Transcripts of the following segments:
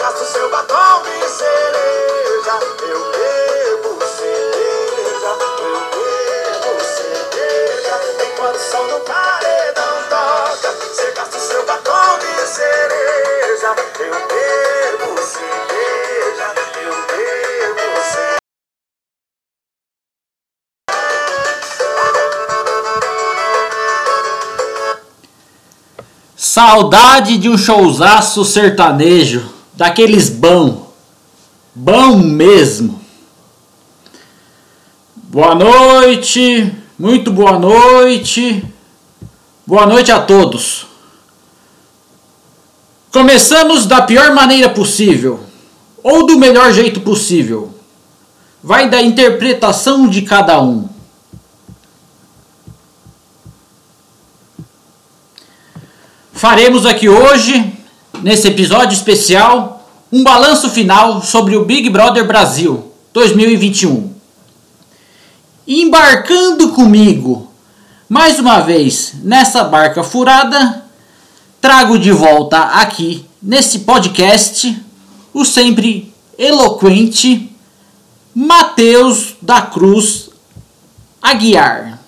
cê gasta o seu batom de cereja. Eu bebo cerveja, eu bebo cerveja. Enquanto o som do paredão toca, cê gasta o seu batom de cereja. Eu bebo cerveja, eu bebo cerveja. Saudade de um showzaço sertanejo, daqueles bom, bom mesmo. Boa noite, muito boa noite, boa noite a todos. Começamos da pior maneira possível, ou do melhor jeito possível. Vai da interpretação de cada um. Faremos aqui hoje, nesse episódio especial, um balanço final sobre o Big Brother Brasil 2021. Embarcando comigo, mais uma vez, nessa barca furada, trago de volta aqui, nesse podcast, o sempre eloquente Matheus da Cruz Aguiar.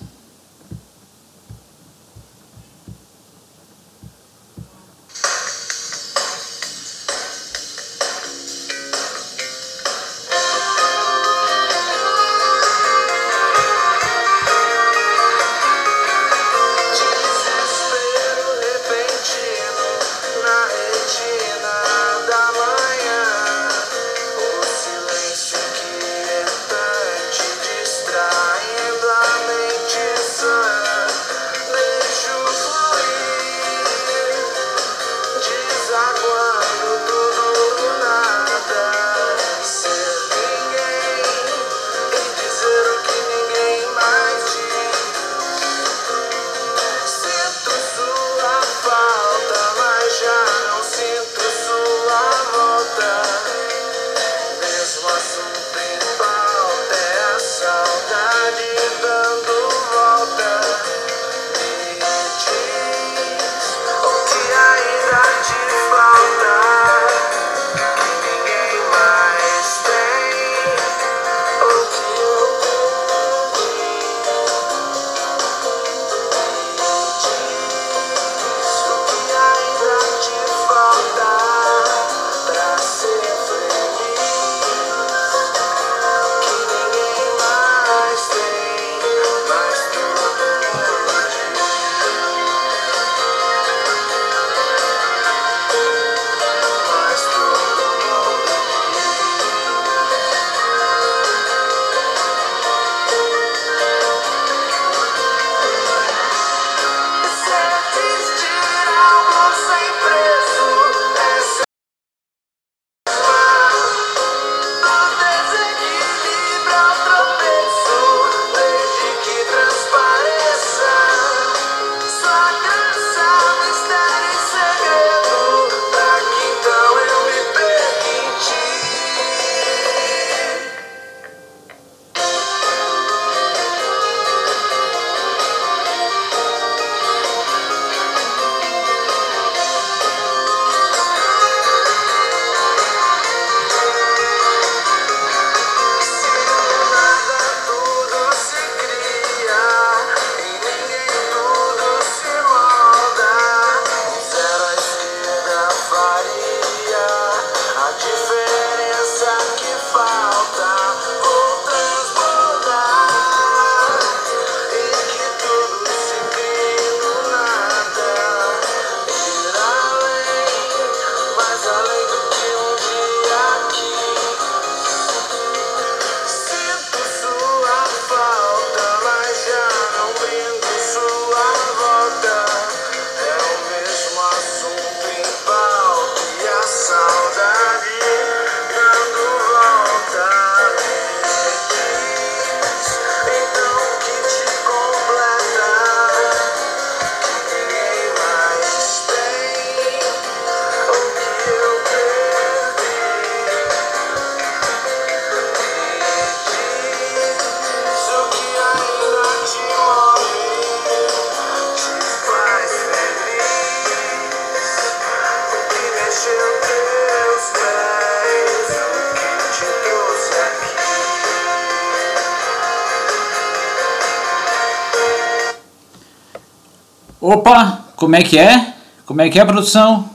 Opa, como é que é? Como é que é a produção?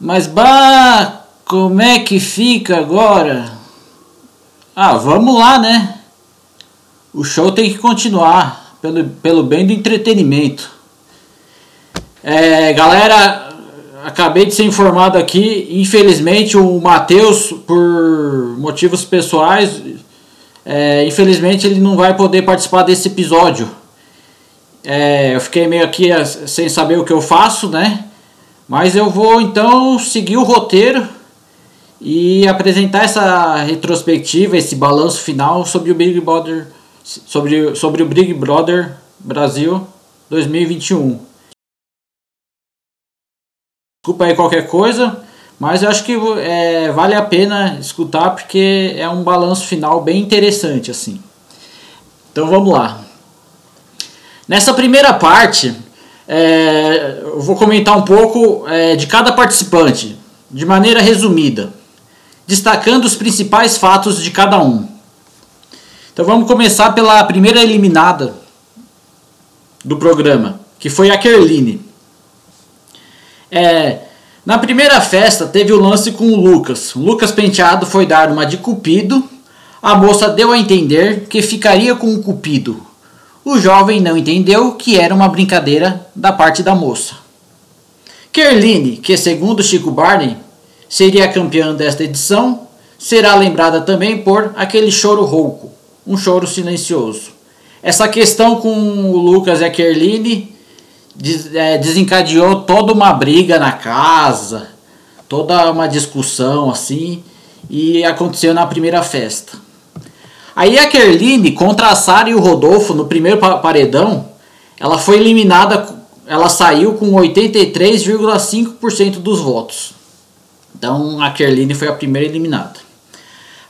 Mas bah, como é que fica agora? Ah, vamos lá, né? O show tem que continuar pelo, pelo bem do entretenimento. É, galera, acabei de ser informado aqui, infelizmente o Matheus, por motivos pessoais, é, infelizmente ele não vai poder participar desse episódio. É, eu fiquei meio aqui é, sem saber o que eu faço, né? Mas eu vou então seguir o roteiro e apresentar essa retrospectiva, esse balanço final sobre o Big Brother, sobre, sobre o Big Brother Brasil 2021. Desculpa aí qualquer coisa, mas eu acho que é, vale a pena escutar porque é um balanço final bem interessante assim. Então vamos lá. Nessa primeira parte, é, eu vou comentar um pouco é, de cada participante, de maneira resumida, destacando os principais fatos de cada um. Então vamos começar pela primeira eliminada do programa, que foi a Kerline. É, na primeira festa teve o lance com o Lucas. O Lucas Penteado foi dar uma de Cupido. A moça deu a entender que ficaria com o Cupido. O jovem não entendeu que era uma brincadeira da parte da moça. Kerline, que segundo Chico Barney seria a campeã desta edição, será lembrada também por aquele choro rouco, um choro silencioso. Essa questão com o Lucas e a Kerline é, desencadeou toda uma briga na casa, toda uma discussão assim, e aconteceu na primeira festa. Aí a Kerline contra a Sara e o Rodolfo no primeiro paredão, ela foi eliminada, ela saiu com 83,5% dos votos. Então a Kerline foi a primeira eliminada.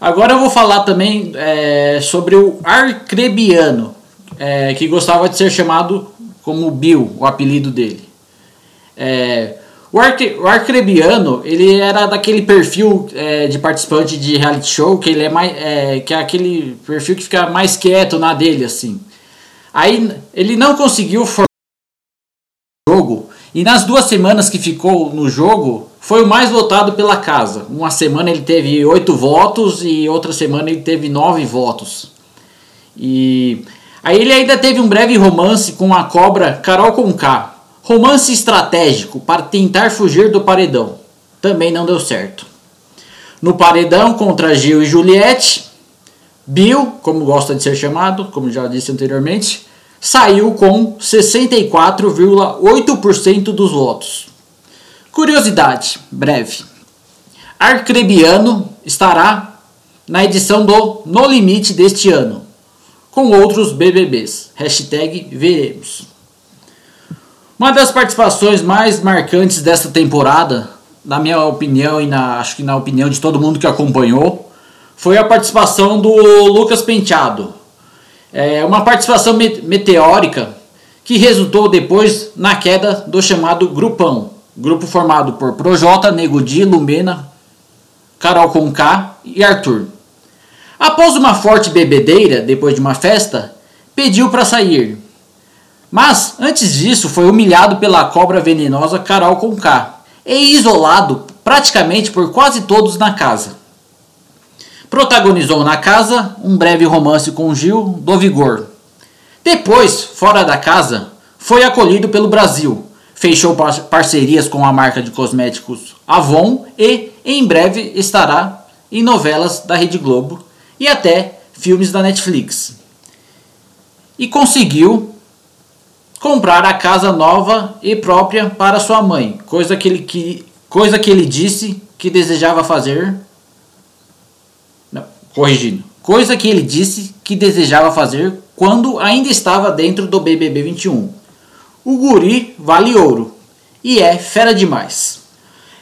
Agora eu vou falar também é, sobre o Arcrebiano, é, que gostava de ser chamado como Bill, o apelido dele. É, o, Arque, o Arcrebiano, ele era daquele perfil é, de participante de reality show, que ele é mais. É, que é aquele perfil que fica mais quieto na dele, assim. Aí ele não conseguiu formar o jogo, e nas duas semanas que ficou no jogo, foi o mais votado pela casa. Uma semana ele teve oito votos e outra semana ele teve nove votos. E Aí ele ainda teve um breve romance com a cobra Carol Conká. Romance estratégico para tentar fugir do paredão. Também não deu certo. No paredão contra Gil e Juliette, Bill, como gosta de ser chamado, como já disse anteriormente, saiu com 64,8% dos votos. Curiosidade, breve. Arcrebiano estará na edição do No Limite deste ano, com outros BBBs. Hashtag veremos. Uma das participações mais marcantes desta temporada, na minha opinião e na, acho que na opinião de todo mundo que acompanhou, foi a participação do Lucas Penteado. É uma participação meteórica que resultou depois na queda do chamado Grupão, grupo formado por Projota, Nego Di, Lumena, Carol Conká e Arthur. Após uma forte bebedeira, depois de uma festa, pediu para sair. Mas, antes disso, foi humilhado pela cobra venenosa Carol Conká e isolado praticamente por quase todos na casa. Protagonizou na casa um breve romance com Gil do Vigor. Depois, fora da casa, foi acolhido pelo Brasil. Fechou parcerias com a marca de cosméticos Avon e, em breve, estará em novelas da Rede Globo e até filmes da Netflix. E conseguiu comprar a casa nova e própria para sua mãe, coisa que ele, que, coisa que ele disse que desejava fazer. Não, corrigindo. Coisa que ele disse que desejava fazer quando ainda estava dentro do BBB 21. O guri vale ouro e é fera demais.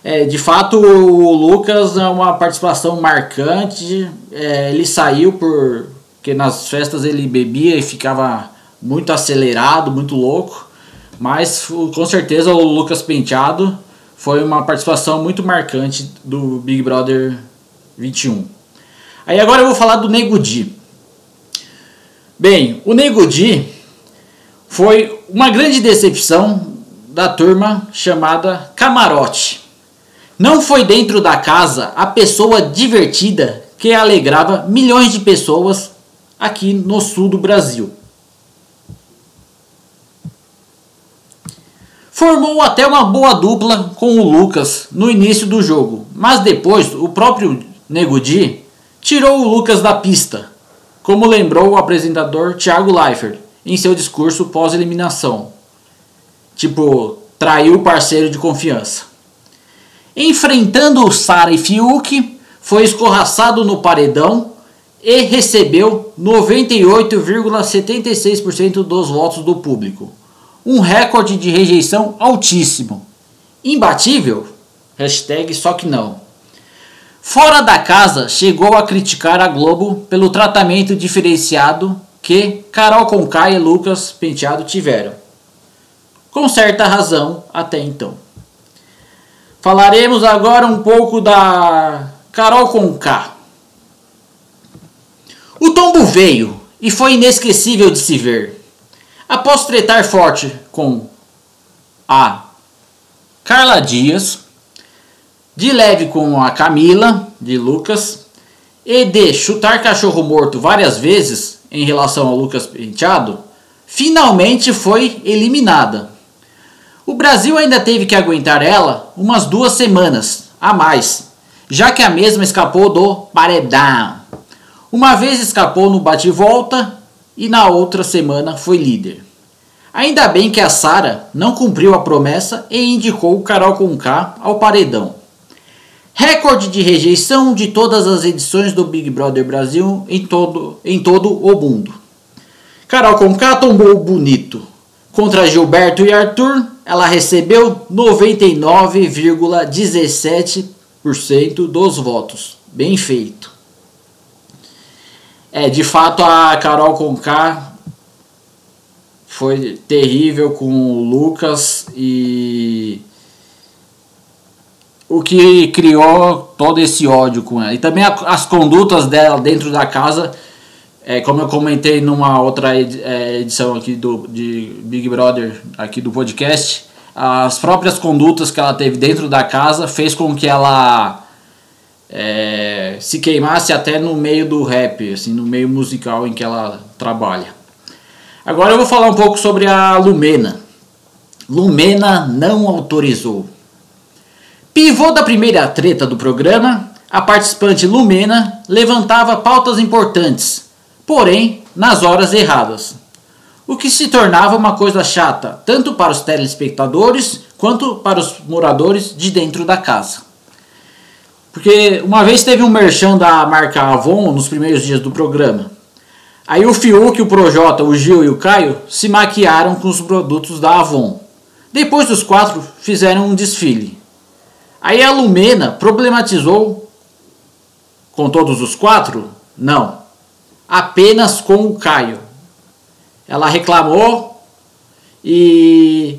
É, de fato, o Lucas é uma participação marcante. É, ele saiu porque nas festas ele bebia e ficava muito acelerado, muito louco. Mas com certeza o Lucas Penteado foi uma participação muito marcante do Big Brother 21. Aí agora eu vou falar do Nego Di. Bem, o Nego Di foi uma grande decepção da turma chamada Camarote. Não foi dentro da casa a pessoa divertida que alegrava milhões de pessoas aqui no sul do Brasil. Formou até uma boa dupla com o Lucas no início do jogo, mas depois o próprio Nego Di tirou o Lucas da pista, como lembrou o apresentador Thiago Leifert em seu discurso pós-eliminação. Tipo, traiu o parceiro de confiança. Enfrentando o Sara e Fiuk, foi escorraçado no paredão e recebeu 98,76% dos votos do público. Um recorde de rejeição altíssimo. Imbatível? Hashtag só que não. Fora da casa, chegou a criticar a Globo pelo tratamento diferenciado que Carol Conká e Lucas Penteado tiveram. Com certa razão até então. Falaremos agora um pouco da Carol Conká. O tombo veio e foi inesquecível de se ver. Após tretar forte com a Carla Dias, de leve com a Camila de Lucas e de chutar cachorro morto várias vezes em relação ao Lucas Penteado, finalmente foi eliminada. O Brasil ainda teve que aguentar ela umas duas semanas a mais, já que a mesma escapou do paredão. Uma vez escapou no bate-volta e na outra semana foi líder. Ainda bem que a Sara não cumpriu a promessa e indicou Carol Conká ao paredão. Recorde de rejeição de todas as edições do Big Brother Brasil em todo, em todo o mundo. Carol Conká tombou bonito. Contra Gilberto e Arthur, ela recebeu 99,17% dos votos. Bem feito. É, de fato a Carol Conká foi terrível com o Lucas e o que criou todo esse ódio com ela. E também a, as condutas dela dentro da casa, é, como eu comentei numa outra é, edição aqui do de Big Brother aqui do podcast, as próprias condutas que ela teve dentro da casa fez com que ela é, se queimasse até no meio do rap, assim, no meio musical em que ela trabalha. Agora eu vou falar um pouco sobre a Lumena. Lumena não autorizou. Pivô da primeira treta do programa, a participante Lumena levantava pautas importantes, porém nas horas erradas. O que se tornava uma coisa chata, tanto para os telespectadores quanto para os moradores de dentro da casa. Porque uma vez teve um merchan da marca Avon nos primeiros dias do programa. Aí o Fiuk, o Projota, o Gil e o Caio se maquiaram com os produtos da Avon. Depois os quatro fizeram um desfile. Aí a Lumena problematizou com todos os quatro? Não. Apenas com o Caio. Ela reclamou e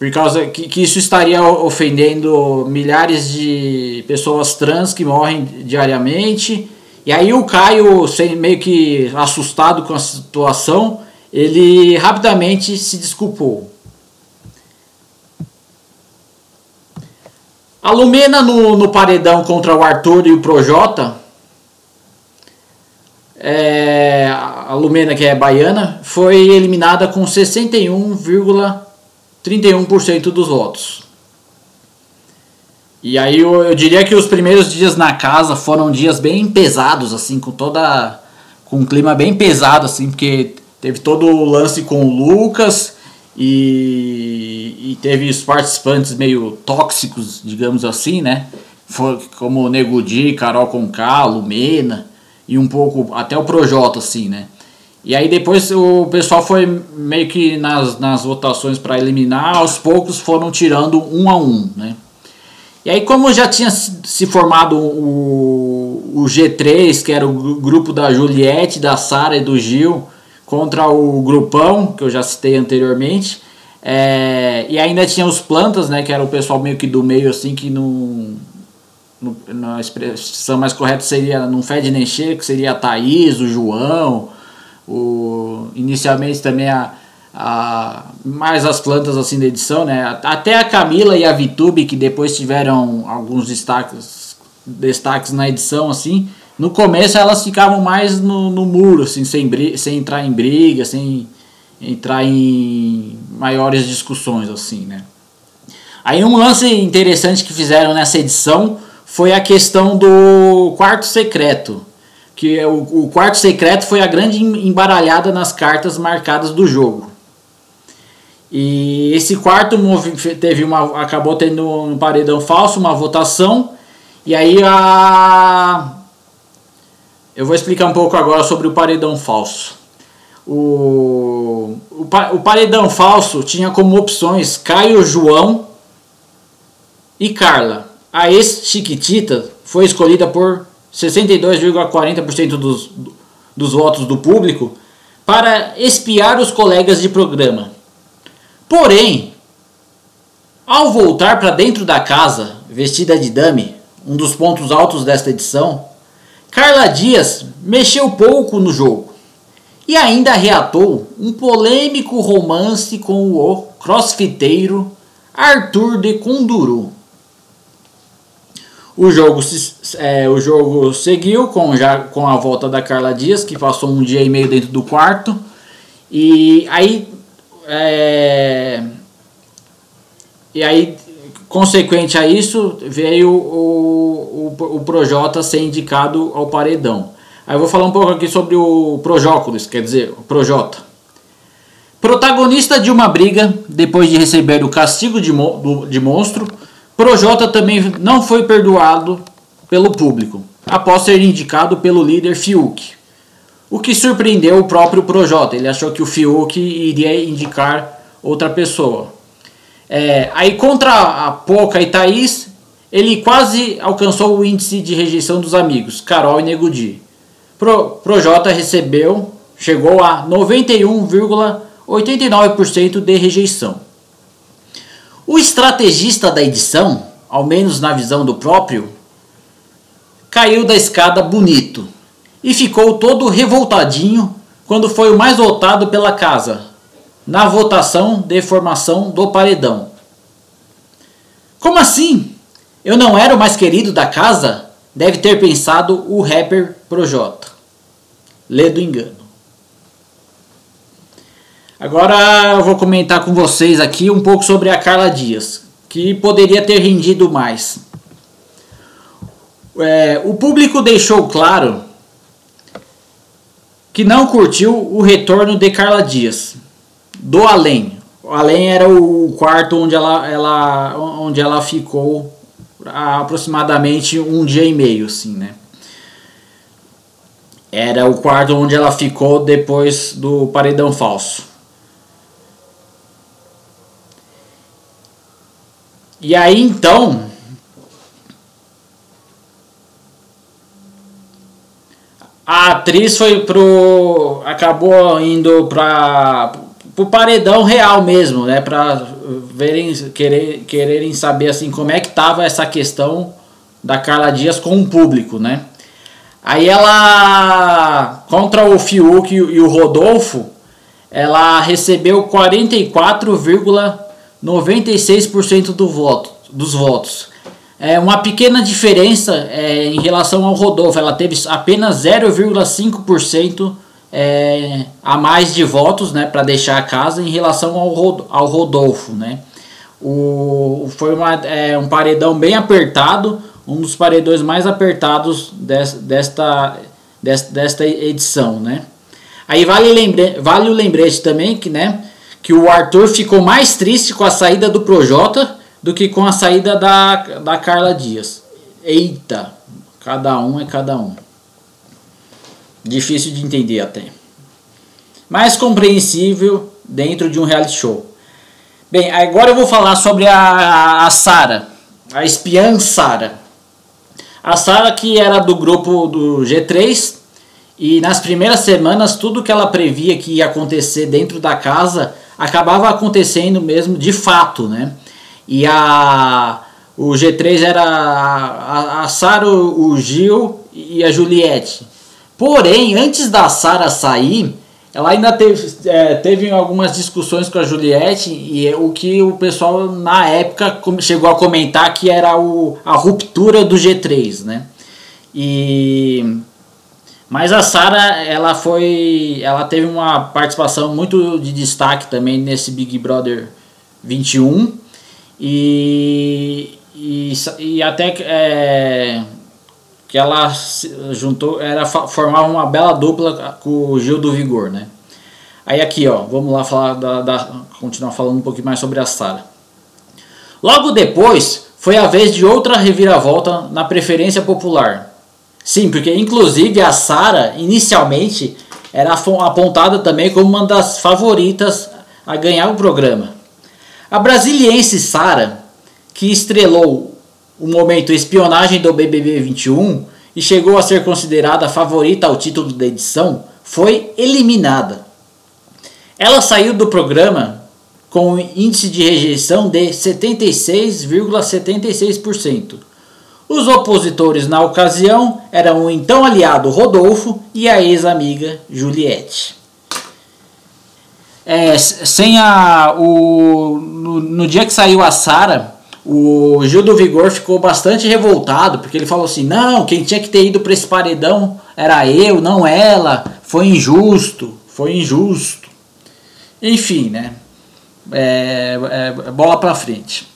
por causa que, que isso estaria ofendendo milhares de pessoas trans que morrem diariamente. E aí o Caio, meio que assustado com a situação, ele rapidamente se desculpou. A Lumena no, no paredão contra o Arthur e o Projota, é, a Lumena que é baiana, foi eliminada com 61, 31% dos votos. E aí eu, eu, diria que os primeiros dias na casa foram dias bem pesados, assim, com toda. com um clima bem pesado, assim, porque teve todo o lance com o Lucas e, e teve os participantes meio tóxicos, digamos assim, né? Foi como o Nego Di, Carol Conká, Lumena e um pouco até o Projota, assim, né? E aí depois o pessoal foi meio que nas, nas votações para eliminar, aos poucos foram tirando um a um, né? E aí como já tinha se formado o, o G3, que era o grupo da Juliette, da Sara e do Gil, contra o grupão, que eu já citei anteriormente, é, e ainda tinha os plantas, né, que era o pessoal meio que do meio, assim, que não... Na expressão mais correta seria não fede nem cheiro, que seria a Thaís, o João, o, inicialmente também a, a, mais as plantas assim da edição, né? Até a Camila e a Vitube, que depois tiveram alguns destaques, destaques na edição, assim, no começo elas ficavam mais no, no muro, assim, sem, sem entrar em briga, sem entrar em maiores discussões, assim, né? Aí um lance interessante que fizeram nessa edição foi a questão do quarto secreto. Que o, o quarto secreto foi a grande embaralhada nas cartas marcadas do jogo. E esse quarto teve uma, acabou tendo um paredão falso, uma votação. E aí a. Eu vou explicar um pouco agora sobre o paredão falso. O, o, o paredão falso tinha como opções Caio João e Carla. A ex-Chiquitita foi escolhida por 62,40% dos, dos votos do público para espiar os colegas de programa. Porém, ao voltar para dentro da casa, vestida de dame, um dos pontos altos desta edição, Carla Dias mexeu pouco no jogo e ainda reatou um polêmico romance com o crossfiteiro Arthur de Conduru. O jogo, é, o jogo seguiu com, já, com a volta da Carla Dias, que passou um dia e meio dentro do quarto. E aí é, e aí, consequente a isso, veio o, o, o Projota ser indicado ao paredão. Aí eu vou falar um pouco aqui sobre o Projóculos, quer dizer, o Projota. Protagonista de uma briga, depois de receber o castigo de, mo de monstro, Projota também não foi perdoado pelo público, após ser indicado pelo líder Fiuk. O que surpreendeu o próprio Projota. Ele achou que o Fiuk iria indicar outra pessoa. É, aí contra a Poca e Thaís, ele quase alcançou o índice de rejeição dos amigos, Carol e Negudi. Pro, Projota recebeu, chegou a 91,89% de rejeição. O estrategista da edição, ao menos na visão do próprio, caiu da escada bonito e ficou todo revoltadinho quando foi o mais votado pela casa, na votação de formação do paredão. Como assim? Eu não era o mais querido da casa? Deve ter pensado o rapper Projota. Lê do engano. Agora eu vou comentar com vocês aqui um pouco sobre a Carla Dias, que poderia ter rendido mais. É, o público deixou claro que não curtiu o retorno de Carla Dias, do além. O além era o quarto onde ela, ela, onde ela ficou aproximadamente um dia e meio, assim, né? Era o quarto onde ela ficou depois do paredão falso. E aí então a atriz foi pro. acabou indo para o paredão real mesmo, né? Para verem, querer, quererem saber assim como é que tava essa questão da Carla Dias com o público, né? Aí ela contra o Fiuk e o Rodolfo, ela recebeu 44,96% do voto, dos votos é, uma pequena diferença é, em relação ao Rodolfo. Ela teve apenas 0,5% é, a mais de votos né, para deixar a casa em relação ao, ao Rodolfo. Né? O, foi uma, é, um paredão bem apertado, um dos paredões mais apertados des, desta, des, desta edição. Né? Aí vale, lembre, vale o lembrete também que, né, que o Arthur ficou mais triste com a saída do Projota do que com a saída da, da Carla Dias. Eita, cada um é cada um. Difícil de entender até. Mas compreensível dentro de um reality show. Bem, agora eu vou falar sobre a, a Sara, a espiã Sara. A Sara que era do grupo do G3 e nas primeiras semanas tudo que ela previa que ia acontecer dentro da casa acabava acontecendo mesmo de fato, né? E a o G3 era a, a Sara, o Gil e a Juliette. Porém, antes da Sara sair, ela ainda teve, é, teve algumas discussões com a Juliette e é o que o pessoal na época chegou a comentar que era o, a ruptura do G3, né? E mas a Sara ela foi, ela teve uma participação muito de destaque também nesse Big Brother 21 e e, e até é, que ela juntou, era formava uma bela dupla com o Gil do Vigor, né? Aí aqui, ó, vamos lá falar da, da continuar falando um pouquinho mais sobre a Sara. Logo depois, foi a vez de outra reviravolta na preferência popular. Sim, porque inclusive a Sara inicialmente era apontada também como uma das favoritas a ganhar o programa. A brasiliense Sara, que estrelou o momento espionagem do BBB 21 e chegou a ser considerada a favorita ao título da edição, foi eliminada. Ela saiu do programa com um índice de rejeição de 76,76%. Os opositores na ocasião eram o então aliado Rodolfo e a ex-amiga Juliette. É, sem a, o, no, no dia que saiu a Sara, o Gil do Vigor ficou bastante revoltado, porque ele falou assim: não, quem tinha que ter ido para esse paredão era eu, não ela, foi injusto, foi injusto. Enfim, né? É, é, bola para frente.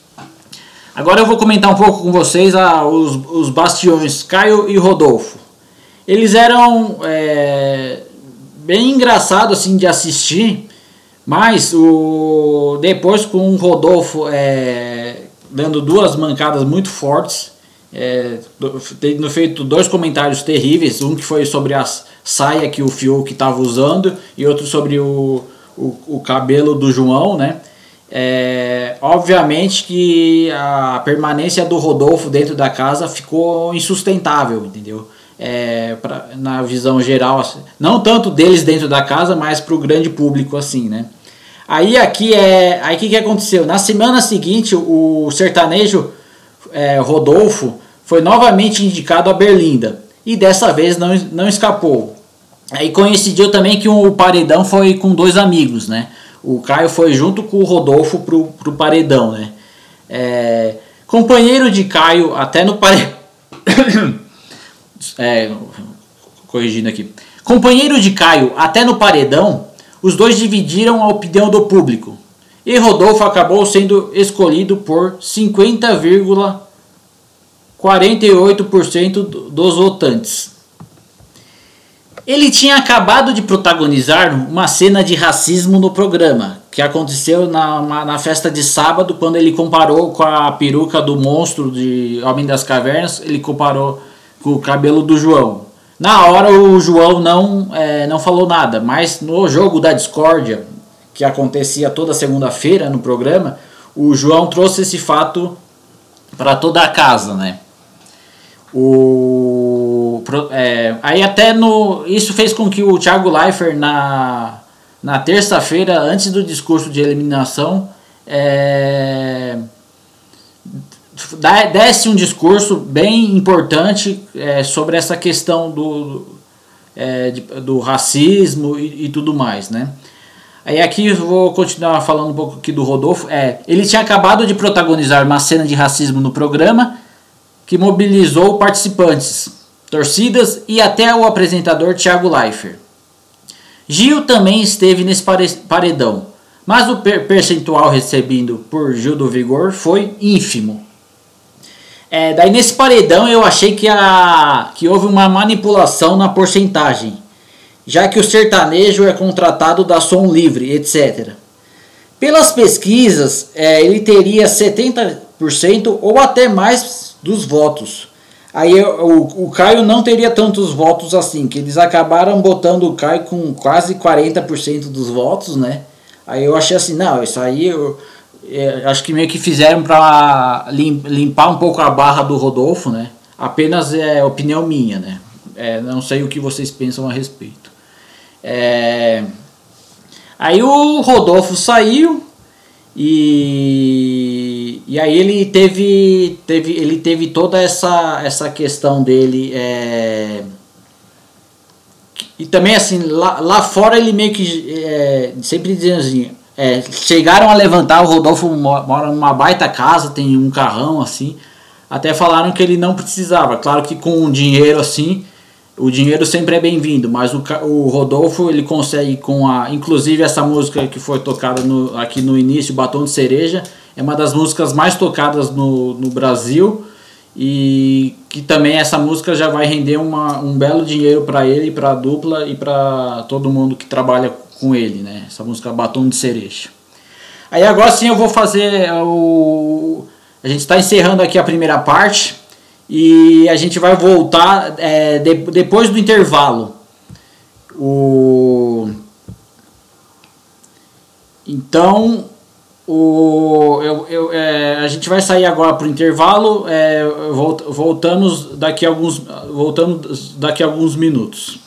Agora eu vou comentar um pouco com vocês a, os, os bastiões Caio e Rodolfo. Eles eram é, bem engraçados assim de assistir, mas o depois com o Rodolfo é, dando duas mancadas muito fortes. É, tendo feito dois comentários terríveis, um que foi sobre a saia que o Fiuk estava usando e outro sobre o, o, o, cabelo do João, né? É, obviamente que a permanência do Rodolfo dentro da casa ficou insustentável, entendeu? É, pra, na visão geral, assim, não tanto deles dentro da casa, mas para o grande público, assim, né? Aí aqui é. Aí que, que aconteceu? Na semana seguinte, o sertanejo é, Rodolfo foi novamente indicado a Berlinda. E dessa vez não, não escapou. Aí coincidiu também que o paredão foi com dois amigos, né? O Caio foi junto com o Rodolfo pro, pro paredão, né? É, companheiro de Caio até no paredão. é, corrigindo aqui. Companheiro de Caio até no paredão os dois dividiram a opinião do público e Rodolfo acabou sendo escolhido por 50,48% dos votantes. Ele tinha acabado de protagonizar uma cena de racismo no programa, que aconteceu na, na festa de sábado, quando ele comparou com a peruca do monstro de Homem das Cavernas, ele comparou com o cabelo do João. Na hora o João não, é, não falou nada, mas no jogo da discórdia, que acontecia toda segunda-feira no programa, o João trouxe esse fato para toda a casa, né? O, é, aí até no. Isso fez com que o Thiago Leifert na, na terça-feira, antes do discurso de eliminação, é, desse um discurso bem importante é, sobre essa questão do, é, do racismo e, e, tudo mais, né? Aí aqui eu vou continuar falando um pouco aqui do Rodolfo. É, ele tinha acabado de protagonizar uma cena de racismo no programa que mobilizou participantes, torcidas e até o apresentador Thiago Leifert. Gil também esteve nesse paredão, mas o percentual recebido por Gil do Vigor foi ínfimo. É, daí nesse paredão eu achei que, a, que houve uma manipulação na porcentagem, já que o sertanejo é contratado da som livre, etc. Pelas pesquisas, é, ele teria 70% ou até mais dos votos. Aí o, o Caio não teria tantos votos assim, que eles acabaram botando o Caio com quase 40% dos votos, né? Aí eu achei assim, não, isso aí eu, é, acho que meio que fizeram para limpar um pouco a barra do Rodolfo, né? Apenas é opinião minha, né? É, não sei o que vocês pensam a respeito. É... Aí o Rodolfo saiu e, e aí ele teve, teve, ele teve toda essa, essa questão dele. É... e também assim, lá, lá fora ele meio que é, sempre dizia assim, é, chegaram a levantar, o Rodolfo mora numa baita casa, tem um carrão assim. Até falaram que ele não precisava. Claro que com dinheiro assim, o dinheiro sempre é bem-vindo, mas o, o Rodolfo ele consegue com a. Inclusive essa música que foi tocada no, aqui no início, Batom de Cereja, é uma das músicas mais tocadas no, no Brasil e que também essa música já vai render uma, um belo dinheiro para ele, para a dupla e para todo mundo que trabalha com ele, né? Essa música Batom de Cereja. Aí agora sim eu vou fazer o. A gente está encerrando aqui a primeira parte e a gente vai voltar é, de, depois do intervalo. O... Então o, eu, eu, é, a gente vai sair agora para o intervalo. É, voltamos daqui a alguns voltamos daqui a alguns minutos.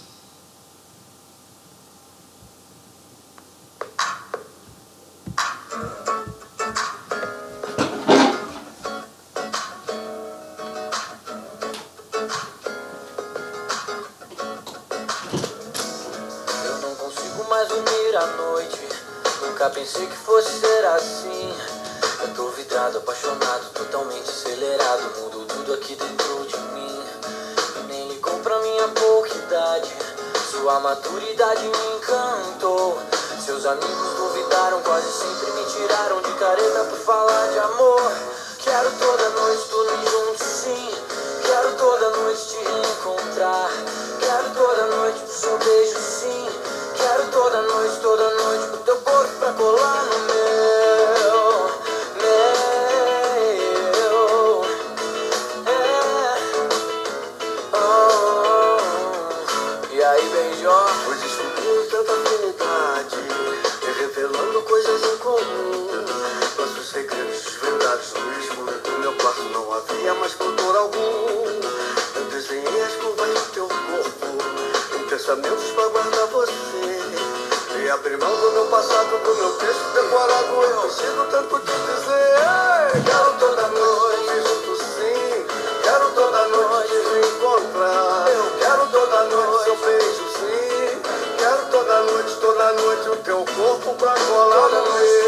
Maturidade me encantou. Seus amigos duvidaram, quase sempre me tiraram de careta por falar de amor. Quero toda noite dormir junto, sim. Quero toda noite te reencontrar. Quero toda noite o seu beijo, sim. Quero toda noite, toda noite o teu corpo pra colar no meu, no escuro do meu quarto não havia mais contor algum. Eu desenhei as curvas do teu corpo, em pensamentos pra guardar você. E abrir mão do meu passado, do meu texto decorado Eu preciso tanto te dizer Quero toda noite junto sim Quero toda noite te encontrar Eu quero toda noite seu beijo sim Quero toda noite, toda noite o teu corpo pra colar no meu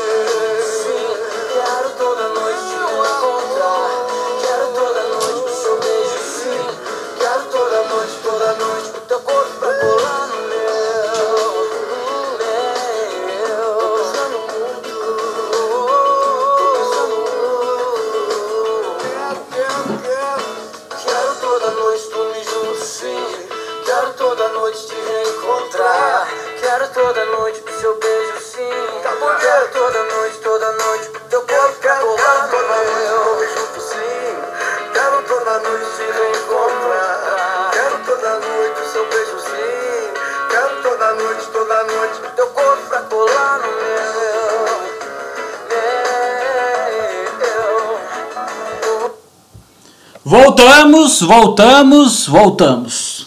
Voltamos, voltamos, voltamos.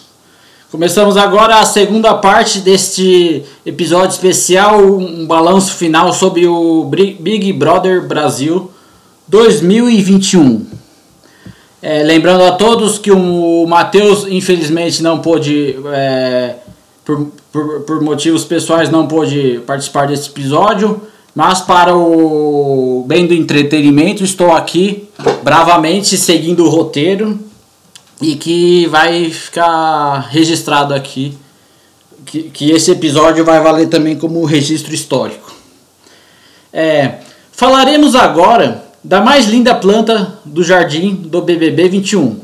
Começamos agora a segunda parte deste episódio especial, um balanço final sobre o Big Brother Brasil 2021. É, lembrando a todos que o Matheus, infelizmente, não pôde, é, por, por, por, motivos pessoais, não pôde participar desse episódio, mas para o bem do entretenimento, estou aqui bravamente seguindo o roteiro e que vai ficar registrado aqui que, que esse episódio vai valer também como registro histórico. É, falaremos agora da mais linda planta do jardim do BBB 21,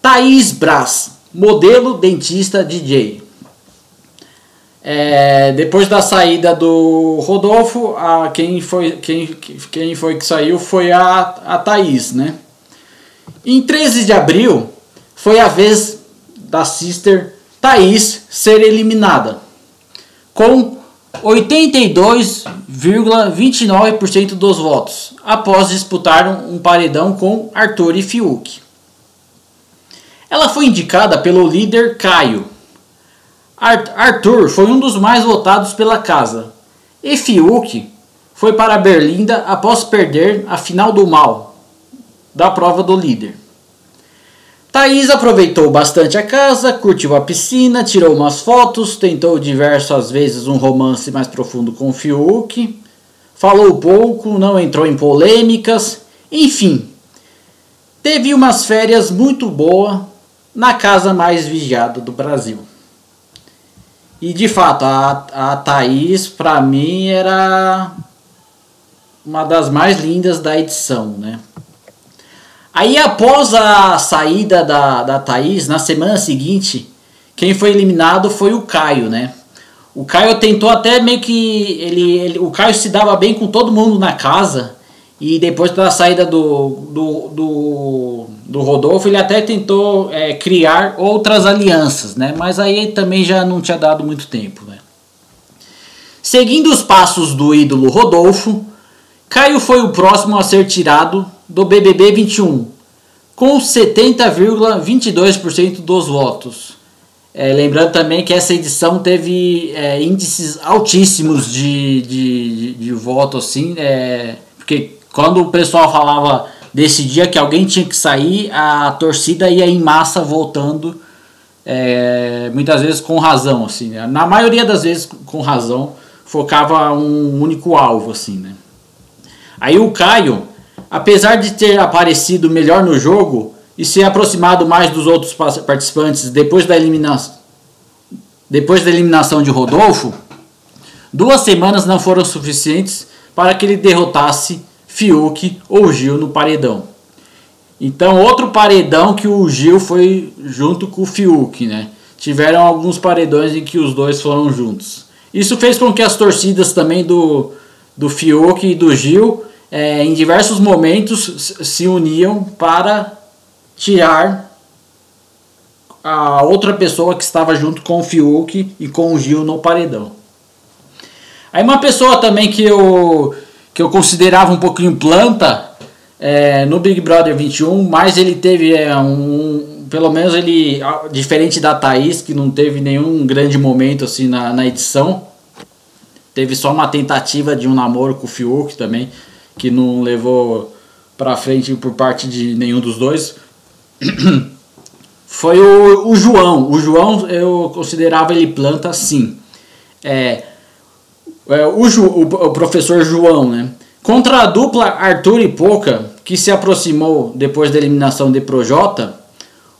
Thaís Braz, modelo, dentista, DJ. É, depois da saída do Rodolfo, a, quem, foi, quem, quem foi que saiu foi a, a Thaís, né? Em 13 de abril, foi a vez da sister Thaís ser eliminada, com 82,29% dos votos, após disputar um paredão com Arthur e Fiuk. Ela foi indicada pelo líder Caio. Arthur foi um dos mais votados pela casa, e Fiuk foi para Berlinda após perder a final do mal da prova do líder. Thaís aproveitou bastante a casa, curtiu a piscina, tirou umas fotos, tentou diversas vezes um romance mais profundo com Fiuk, falou pouco, não entrou em polêmicas, enfim. Teve umas férias muito boas na casa mais vigiada do Brasil. E de fato, a, a Thaís, para mim, era uma das mais lindas da edição, né? Aí após a saída da, da Thaís, na semana seguinte, quem foi eliminado foi o Caio, né? O Caio tentou até meio que. Ele, ele, o Caio se dava bem com todo mundo na casa. E depois da saída do, do, do, do Rodolfo, ele até tentou é, criar outras alianças, né? Mas aí também já não tinha dado muito tempo, né? Seguindo os passos do ídolo Rodolfo, Caio foi o próximo a ser tirado do BBB 21, com 70,22% dos votos. É, lembrando também que essa edição teve é, índices altíssimos de, de, de, de voto, assim, é, porque quando o pessoal falava desse dia que alguém tinha que sair, a torcida ia em massa voltando, é, muitas vezes com razão, assim, né? na maioria das vezes com razão, focava um único alvo, assim, né? Aí o Caio, apesar de ter aparecido melhor no jogo e se aproximado mais dos outros participantes depois da eliminação, depois da eliminação de Rodolfo, duas semanas não foram suficientes para que ele derrotasse Fiuk ou Gil no paredão. Então, outro paredão que o Gil foi junto com o Fiuk, né? Tiveram alguns paredões em que os dois foram juntos. Isso fez com que as torcidas também do, do Fiuk e do Gil é, em diversos momentos se uniam para tirar a outra pessoa que estava junto com o Fiuk e com o Gil no paredão. Aí uma pessoa também que eu, que eu considerava um pouquinho planta é, no Big Brother 21, mas ele teve é, um, pelo menos ele, diferente da Thaís, que não teve nenhum grande momento assim na, na edição, teve só uma tentativa de um namoro com o Fiuk também, que não levou para frente por parte de nenhum dos dois. Foi o, o João. O João eu considerava ele planta sim. É, é o, Ju, o, professor João, né? Contra a dupla Arthur e Poca, que se aproximou depois da eliminação de Projota,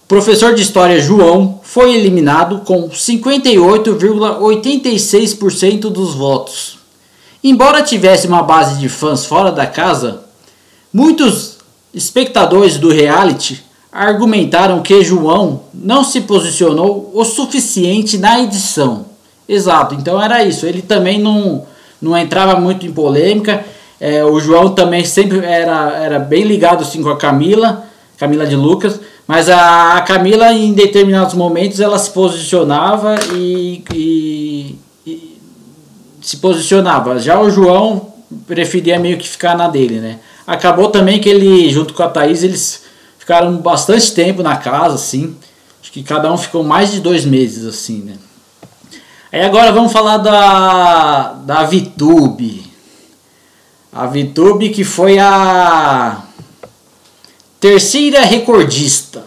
o professor de história João foi eliminado com 58,86% dos votos. Embora tivesse uma base de fãs fora da casa, muitos espectadores do reality argumentaram que João não se posicionou o suficiente na edição. Exato, então era isso. Ele também não, não entrava muito em polêmica. É, o João também sempre era, era bem ligado assim, com a Camila, Camila de Lucas. Mas a, a Camila, em determinados momentos, ela se posicionava e, e se posicionava. Já o João preferia meio que ficar na dele, né? Acabou também que ele, junto com a Thaís, eles ficaram bastante tempo na casa, assim. Acho que cada um ficou mais de dois meses, assim, né? Aí agora vamos falar da, da Vitube. A Vitube que foi a terceira recordista.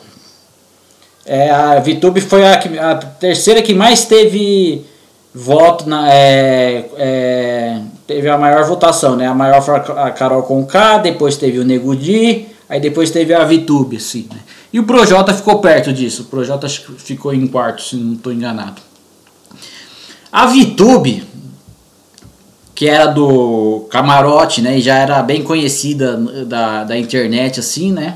É, a Vitube foi a, a terceira que mais teve voto na, é, é, teve a maior votação, né? A maior foi a Carol Conká, depois teve o Negudi, aí depois teve a Vitube, assim, né? E o Projota ficou perto disso. O Projota ficou em quarto, se não estou enganado. A Vitube, que era do camarote, né? E já era bem conhecida da, da internet, assim, né?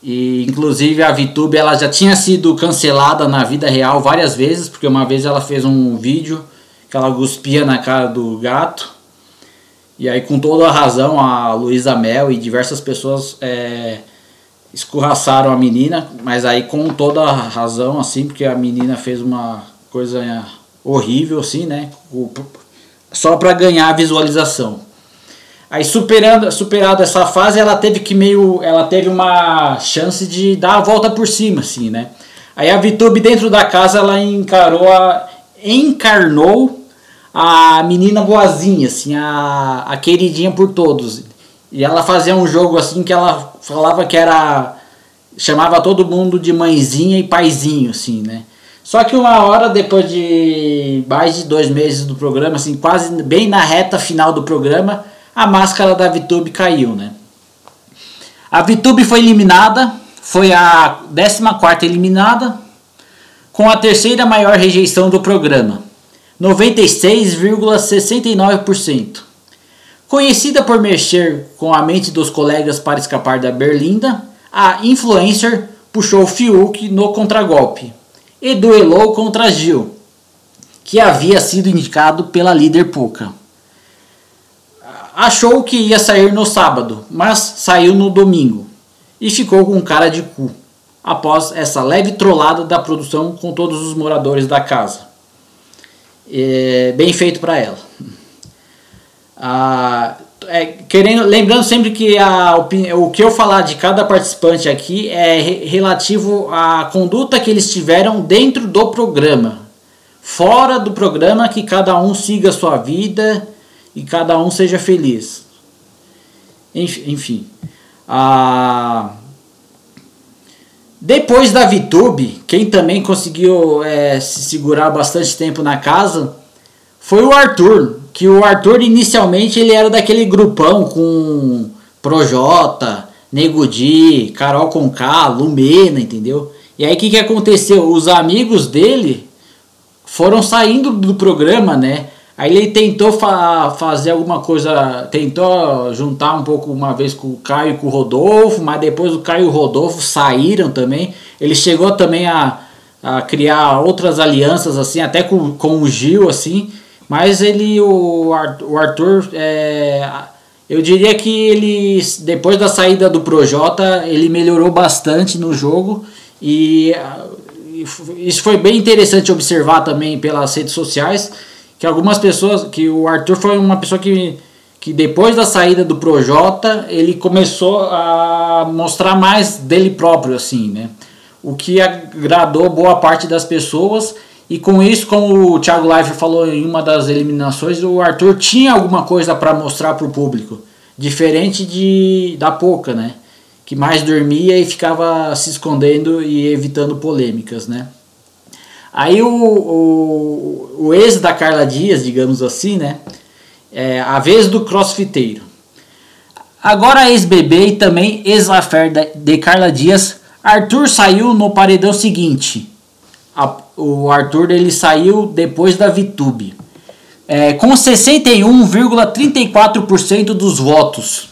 E inclusive a VTube ela já tinha sido cancelada na vida real várias vezes, porque uma vez ela fez um vídeo que ela cuspia na cara do gato. E aí com toda a razão a Luísa Mel e diversas pessoas é, escorraçaram a menina, mas aí com toda a razão assim, porque a menina fez uma coisa horrível assim, né? Só para ganhar visualização. Aí superando, superado essa fase, ela teve que meio, ela teve uma chance de dar a volta por cima, assim, né? Aí a Vitube dentro da casa ela encarou a, encarnou a menina boazinha, assim, a, a queridinha por todos. E ela fazia um jogo assim que ela falava que era chamava todo mundo de mãezinha e paizinho, assim, né? Só que uma hora depois de mais de dois meses do programa, assim, quase bem na reta final do programa, a máscara da VTube caiu, né? A VTube foi eliminada, foi a 14 eliminada, com a terceira maior rejeição do programa, 96,69%. Conhecida por mexer com a mente dos colegas para escapar da berlinda, a influencer puxou Fiuk no contragolpe e duelou contra Gil, que havia sido indicado pela líder Puka. Achou que ia sair no sábado, mas saiu no domingo e ficou com cara de cu após essa leve trollada da produção com todos os moradores da casa. É, bem feito para ela. Ah, é, querendo, lembrando sempre que a, o que eu falar de cada participante aqui é relativo à conduta que eles tiveram dentro do programa. Fora do programa, que cada um siga a sua vida e cada um seja feliz. Enfim. A... Depois da VTube, quem também conseguiu é, se segurar bastante tempo na casa foi o Arthur, que o Arthur inicialmente ele era daquele grupão com Projota, Nego Di, Carol Conká, Lumena, entendeu? E aí o que, que aconteceu? Os amigos dele foram saindo do programa, né? Aí ele tentou fa fazer alguma coisa, tentou juntar um pouco uma vez com o Caio e com o Rodolfo, mas depois o Caio e o Rodolfo saíram também. Ele chegou também a, a criar outras alianças, assim, até com, com o Gil, assim. Mas ele, o Arthur, é, eu diria que ele, depois da saída do Projota, ele melhorou bastante no jogo e isso foi bem interessante observar também pelas redes sociais que algumas pessoas, que o Arthur foi uma pessoa que, que depois da saída do Projota, ele começou a mostrar mais dele próprio, assim, né? O que agradou boa parte das pessoas e com isso, como o Thiago Leifert falou em uma das eliminações, o Arthur tinha alguma coisa para mostrar para o público. Diferente de da Poca, né? Que mais dormia e ficava se escondendo e evitando polêmicas, né? Aí o, o, o ex da Carla Dias, digamos assim, né? É a vez do crossfiteiro. Agora ex-bebê e também ex-affair de Carla Dias, Arthur saiu no paredão seguinte a, o Arthur ele saiu depois da VTube. É, com 61,34% dos votos.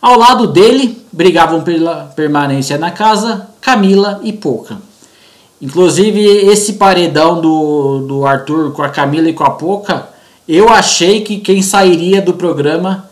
Ao lado dele, brigavam pela permanência na casa Camila e Poca. Inclusive, esse paredão do, do Arthur com a Camila e com a Poca, eu achei que quem sairia do programa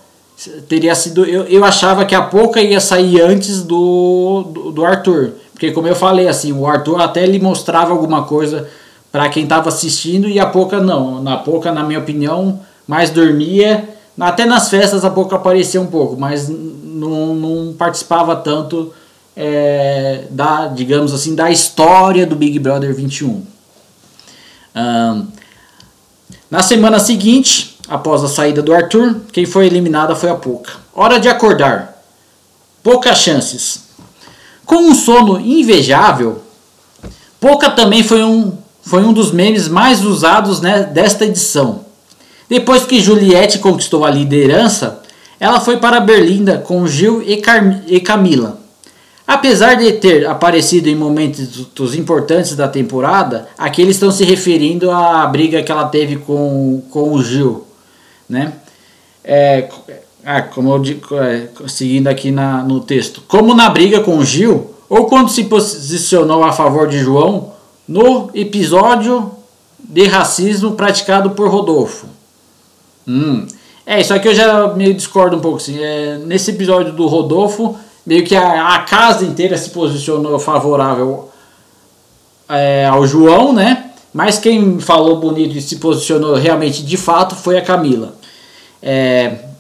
teria sido. Eu, eu achava que a Poca ia sair antes do, do, do Arthur. Porque como eu falei, assim, o Arthur até lhe mostrava alguma coisa para quem estava assistindo e a Poca não. Na Poca, na minha opinião, mais dormia. Até nas festas a Poca aparecia um pouco, mas não, não participava tanto é, da, digamos assim, da história do Big Brother 21. Um, na semana seguinte, após a saída do Arthur, quem foi eliminada foi a Poca. Hora de acordar. Poucas chances. Com um sono invejável, Pouca também foi um, foi um dos memes mais usados né, desta edição. Depois que Juliette conquistou a liderança, ela foi para Berlinda com Gil e, e Camila. Apesar de ter aparecido em momentos importantes da temporada, aqui eles estão se referindo à briga que ela teve com, com o Gil. Né? É, ah, como eu digo, é, seguindo aqui na, no texto. Como na briga com Gil, ou quando se posicionou a favor de João no episódio de racismo praticado por Rodolfo. Hum. É, isso aqui eu já meio discordo um pouco. Assim. É, nesse episódio do Rodolfo, meio que a, a casa inteira se posicionou favorável é, ao João, né? Mas quem falou bonito e se posicionou realmente de fato foi a Camila. É,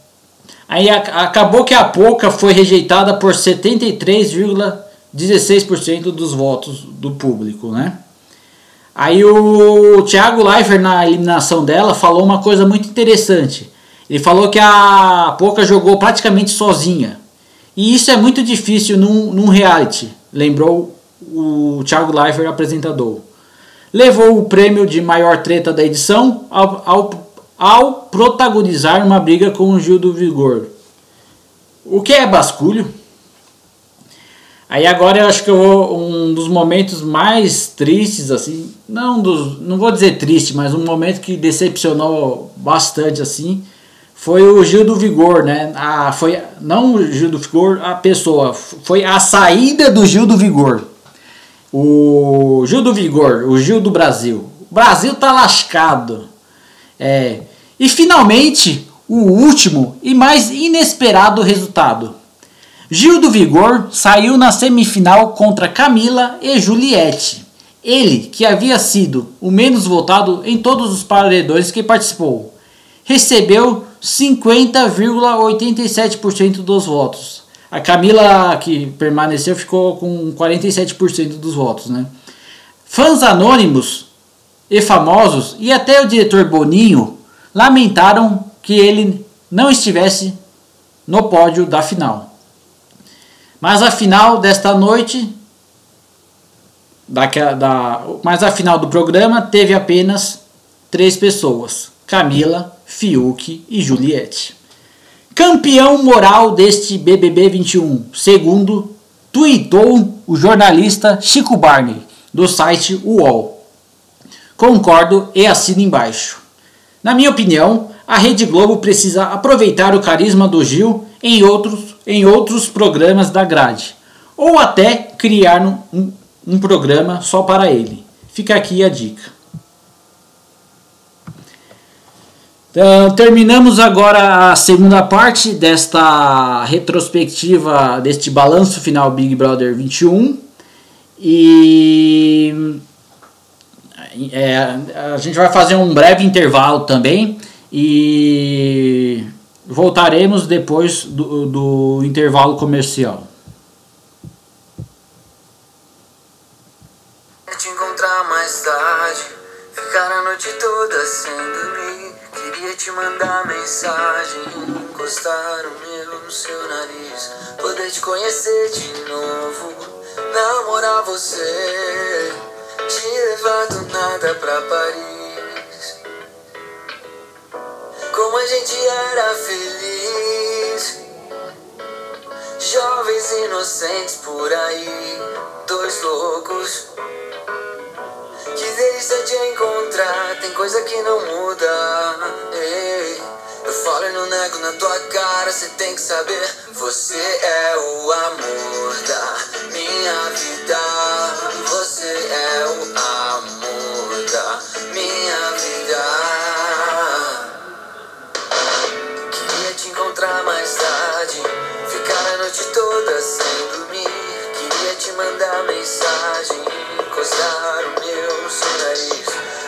Aí a, acabou que a Poca foi rejeitada por 73,16% dos votos do público, né? Aí o Thiago Leifert na eliminação dela falou uma coisa muito interessante. Ele falou que a Poca jogou praticamente sozinha. E isso é muito difícil num, num reality. lembrou o Thiago Leifert, apresentador. Levou o prêmio de maior treta da edição ao, ao, ao protagonizar uma briga com o Gil do Vigor. O que é basculho? Aí agora eu acho que eu vou, um dos momentos mais tristes, assim, não dos, não vou dizer triste, mas um momento que decepcionou bastante, assim, foi o Gil do Vigor, né? A, foi, não o Gil do Vigor, a pessoa, foi a saída do Gil do Vigor. O Gil do Vigor, o Gil do Brasil. O Brasil tá lascado. É. E finalmente, o último e mais inesperado resultado. Gil do Vigor saiu na semifinal contra Camila e Juliette. Ele, que havia sido o menos votado em todos os paredões que participou, recebeu 50,87% dos votos. A Camila, que permaneceu, ficou com 47% dos votos. Né? Fãs anônimos e famosos, e até o diretor Boninho, lamentaram que ele não estivesse no pódio da final. Mas a final desta noite, da, da, mas a final do programa teve apenas três pessoas: Camila, Fiuk e Juliette. Campeão moral deste BBB 21, segundo tweetou o jornalista Chico Barney, do site UOL. Concordo e assino embaixo. Na minha opinião, a Rede Globo precisa aproveitar o carisma do Gil em outros, em outros programas da grade, ou até criar um, um programa só para ele. Fica aqui a dica. Então, terminamos agora a segunda parte desta retrospectiva, deste balanço final Big Brother 21. E é, a gente vai fazer um breve intervalo também. E voltaremos depois do, do intervalo comercial. Te encontrar mais tarde, ficar a noite toda sem dormir. Queria te mandar mensagem, encostar o meu no seu nariz, poder te conhecer de novo, namorar você, te levar do nada pra Paris. Como a gente era feliz. Jovens inocentes por aí, dois loucos. Que delícia de encontrar, tem coisa que não muda. Ei, eu falo e não nego na tua cara, cê tem que saber. Você é o amor da minha vida. Você é o amor da minha vida. encontrar mais tarde. Ficar a noite toda sem dormir. Queria te mandar mensagem, encostar o meu seu nariz.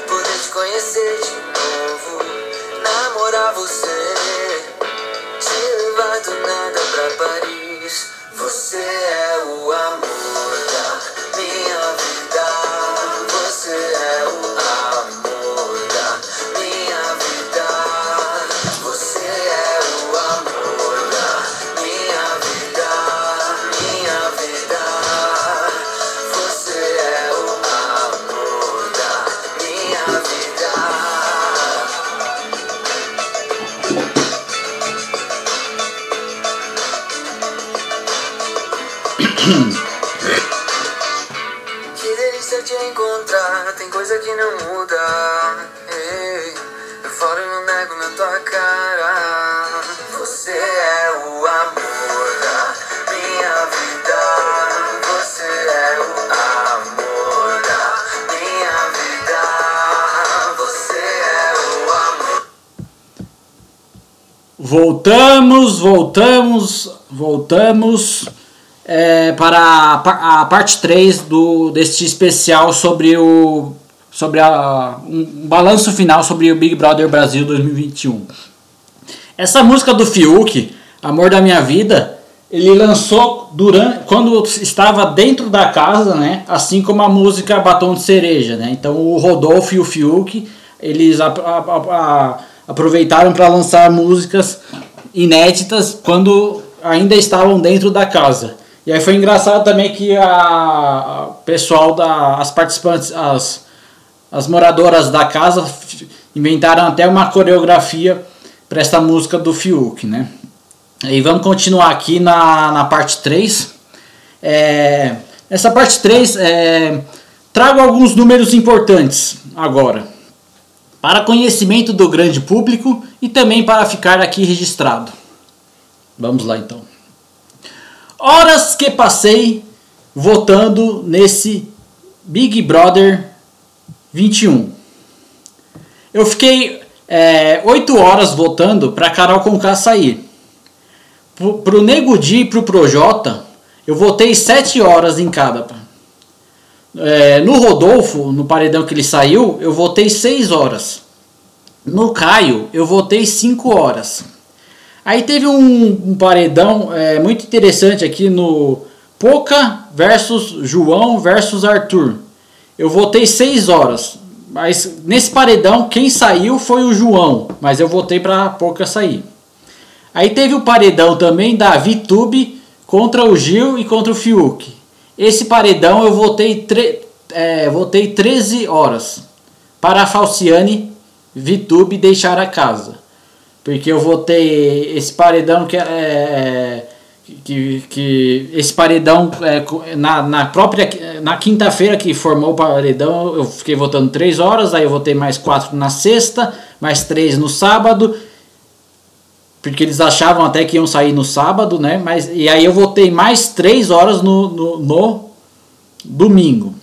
Poder te conhecer de novo, namorar você. Te levar do nada pra Paris. Você é o amor Voltamos, voltamos, voltamos é, para a, a parte 3 do, deste especial sobre o sobre a, um balanço final sobre o Big Brother Brasil 2021. Essa música do Fiuk, Amor da Minha Vida, ele lançou durante quando estava dentro da casa, né? Assim como a música Batom de Cereja, né? Então o Rodolfo e o Fiuk, eles a- aproveitaram para lançar músicas inéditas quando ainda estavam dentro da casa. E aí foi engraçado também que a, pessoal da as participantes, as, as moradoras da casa inventaram até uma coreografia para essa música do Fiuk, né? E vamos continuar aqui na, na parte 3. É, essa parte 3 é, trago alguns números importantes agora, para conhecimento do grande público e também para ficar aqui registrado. Vamos lá então. Horas que passei votando nesse Big Brother 21. Eu fiquei é, 8 horas votando para Carol Conká sair. Pro, pro Nego Di e pro Projota, eu votei 7 horas em cada. É, no Rodolfo, no paredão que ele saiu, eu votei 6 horas. No Caio, eu votei 5 horas. Aí teve um, um paredão é, muito interessante aqui no Poca versus João versus Arthur. Eu votei 6 horas. Mas nesse paredão, quem saiu foi o João. Mas eu votei para Poca sair. Aí teve o paredão também da VTube contra o Gil e contra o Fiuk. Esse paredão eu votei, é, votei 13 horas para a Falciane VTube deixar a casa. Porque eu votei esse paredão que é, é que, que esse paredão é, na, na própria na quinta-feira que formou o paredão eu fiquei votando três horas aí eu votei mais quatro na sexta mais três no sábado porque eles achavam até que iam sair no sábado né mas e aí eu votei mais três horas no, no, no domingo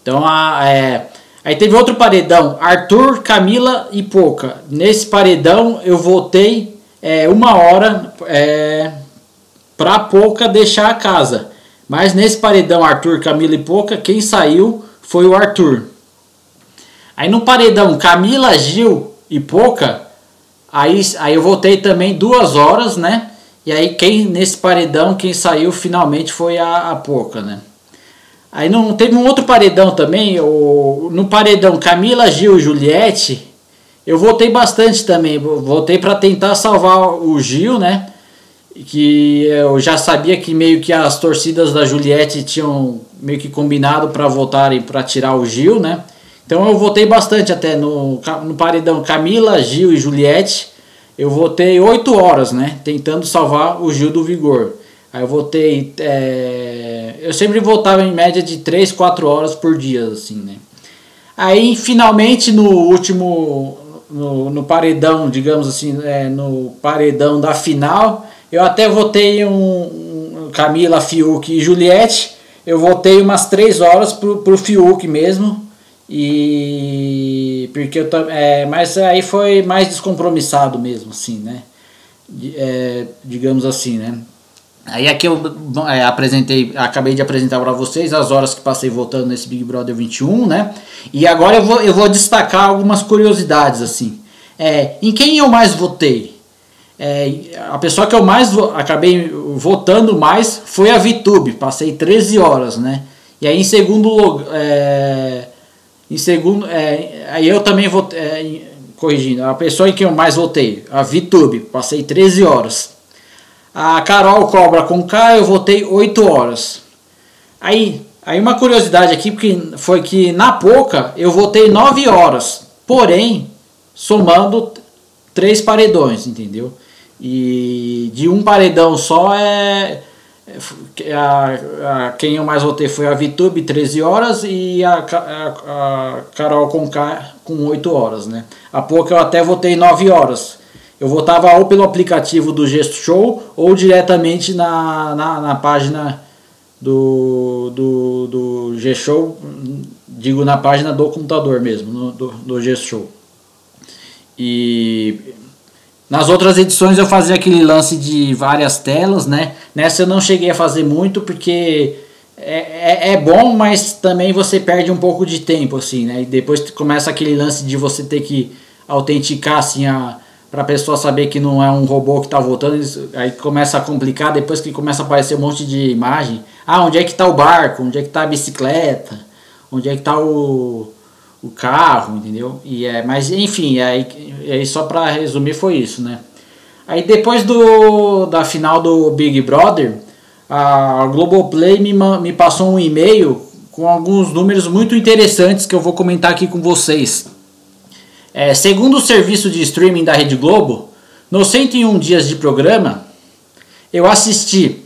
então a, é, aí teve outro paredão Arthur Camila e Poca nesse paredão eu votei é, uma hora é, para Pouca deixar a casa. Mas nesse paredão Arthur, Camila e Pouca, quem saiu foi o Arthur. Aí no paredão Camila, Gil e Pouca, aí, aí eu voltei também duas horas, né? E aí quem nesse paredão, quem saiu finalmente foi a, a Pouca, né? Aí não teve um outro paredão também, o, no paredão Camila, Gil e Juliette, eu voltei bastante também, voltei para tentar salvar o Gil, né? que eu já sabia que meio que as torcidas da Juliette tinham meio que combinado para votarem para tirar o Gil, né? Então eu votei bastante até no, no paredão Camila, Gil e Juliette. Eu votei 8 horas, né? Tentando salvar o Gil do Vigor. Aí eu votei. É, eu sempre votava em média de 3, 4 horas por dia, assim, né? Aí finalmente no último. No, no paredão, digamos assim, é, no paredão da final, eu até votei um, um Camila, Fiuk e Juliette. Eu votei umas três horas pro, pro Fiuk mesmo. E porque eu é, mas aí foi mais descompromissado mesmo, assim, né? É, digamos assim, né? Aí aqui eu é, apresentei, acabei de apresentar para vocês as horas que passei votando nesse Big Brother 21, né? E agora eu vou, eu vou destacar algumas curiosidades assim. É, em quem eu mais votei? É, a pessoa que eu mais vo acabei votando mais foi a VTube, passei 13 horas, né? E aí em segundo lugar, é, em segundo, é, aí eu também votei, é, corrigindo, a pessoa em que eu mais votei, a VTube, passei 13 horas. A Carol Cobra com K eu votei 8 horas. Aí, aí uma curiosidade aqui porque foi que na Poca eu votei 9 horas, porém somando três paredões, entendeu? E de um paredão só é. É a, a, quem eu mais votei foi a Vitube, 13 horas, e a, a, a Carol com K com 8 horas, né? Há pouco eu até votei 9 horas. Eu votava ou pelo aplicativo do Gesto Show ou diretamente na, na, na página do, do, do G-Show, digo na página do computador mesmo, no, do, do G-Show. E nas outras edições eu fazia aquele lance de várias telas, né? Nessa eu não cheguei a fazer muito porque é, é, é, bom, mas também você perde um pouco de tempo, assim, né? E depois começa aquele lance de você ter que autenticar, assim, a, pra pessoa saber que não é um robô que tá voltando. Aí começa a complicar, depois que começa a aparecer um monte de imagem. Ah, onde é que tá o barco? Onde é que tá a bicicleta? Onde é que tá o o carro, entendeu? E é, mas enfim, aí, aí só para resumir foi isso, né? Aí depois do da final do Big Brother, a Globoplay me, me passou um e-mail com alguns números muito interessantes que eu vou comentar aqui com vocês. É, segundo o serviço de streaming da Rede Globo, nos 101 dias de programa, eu assisti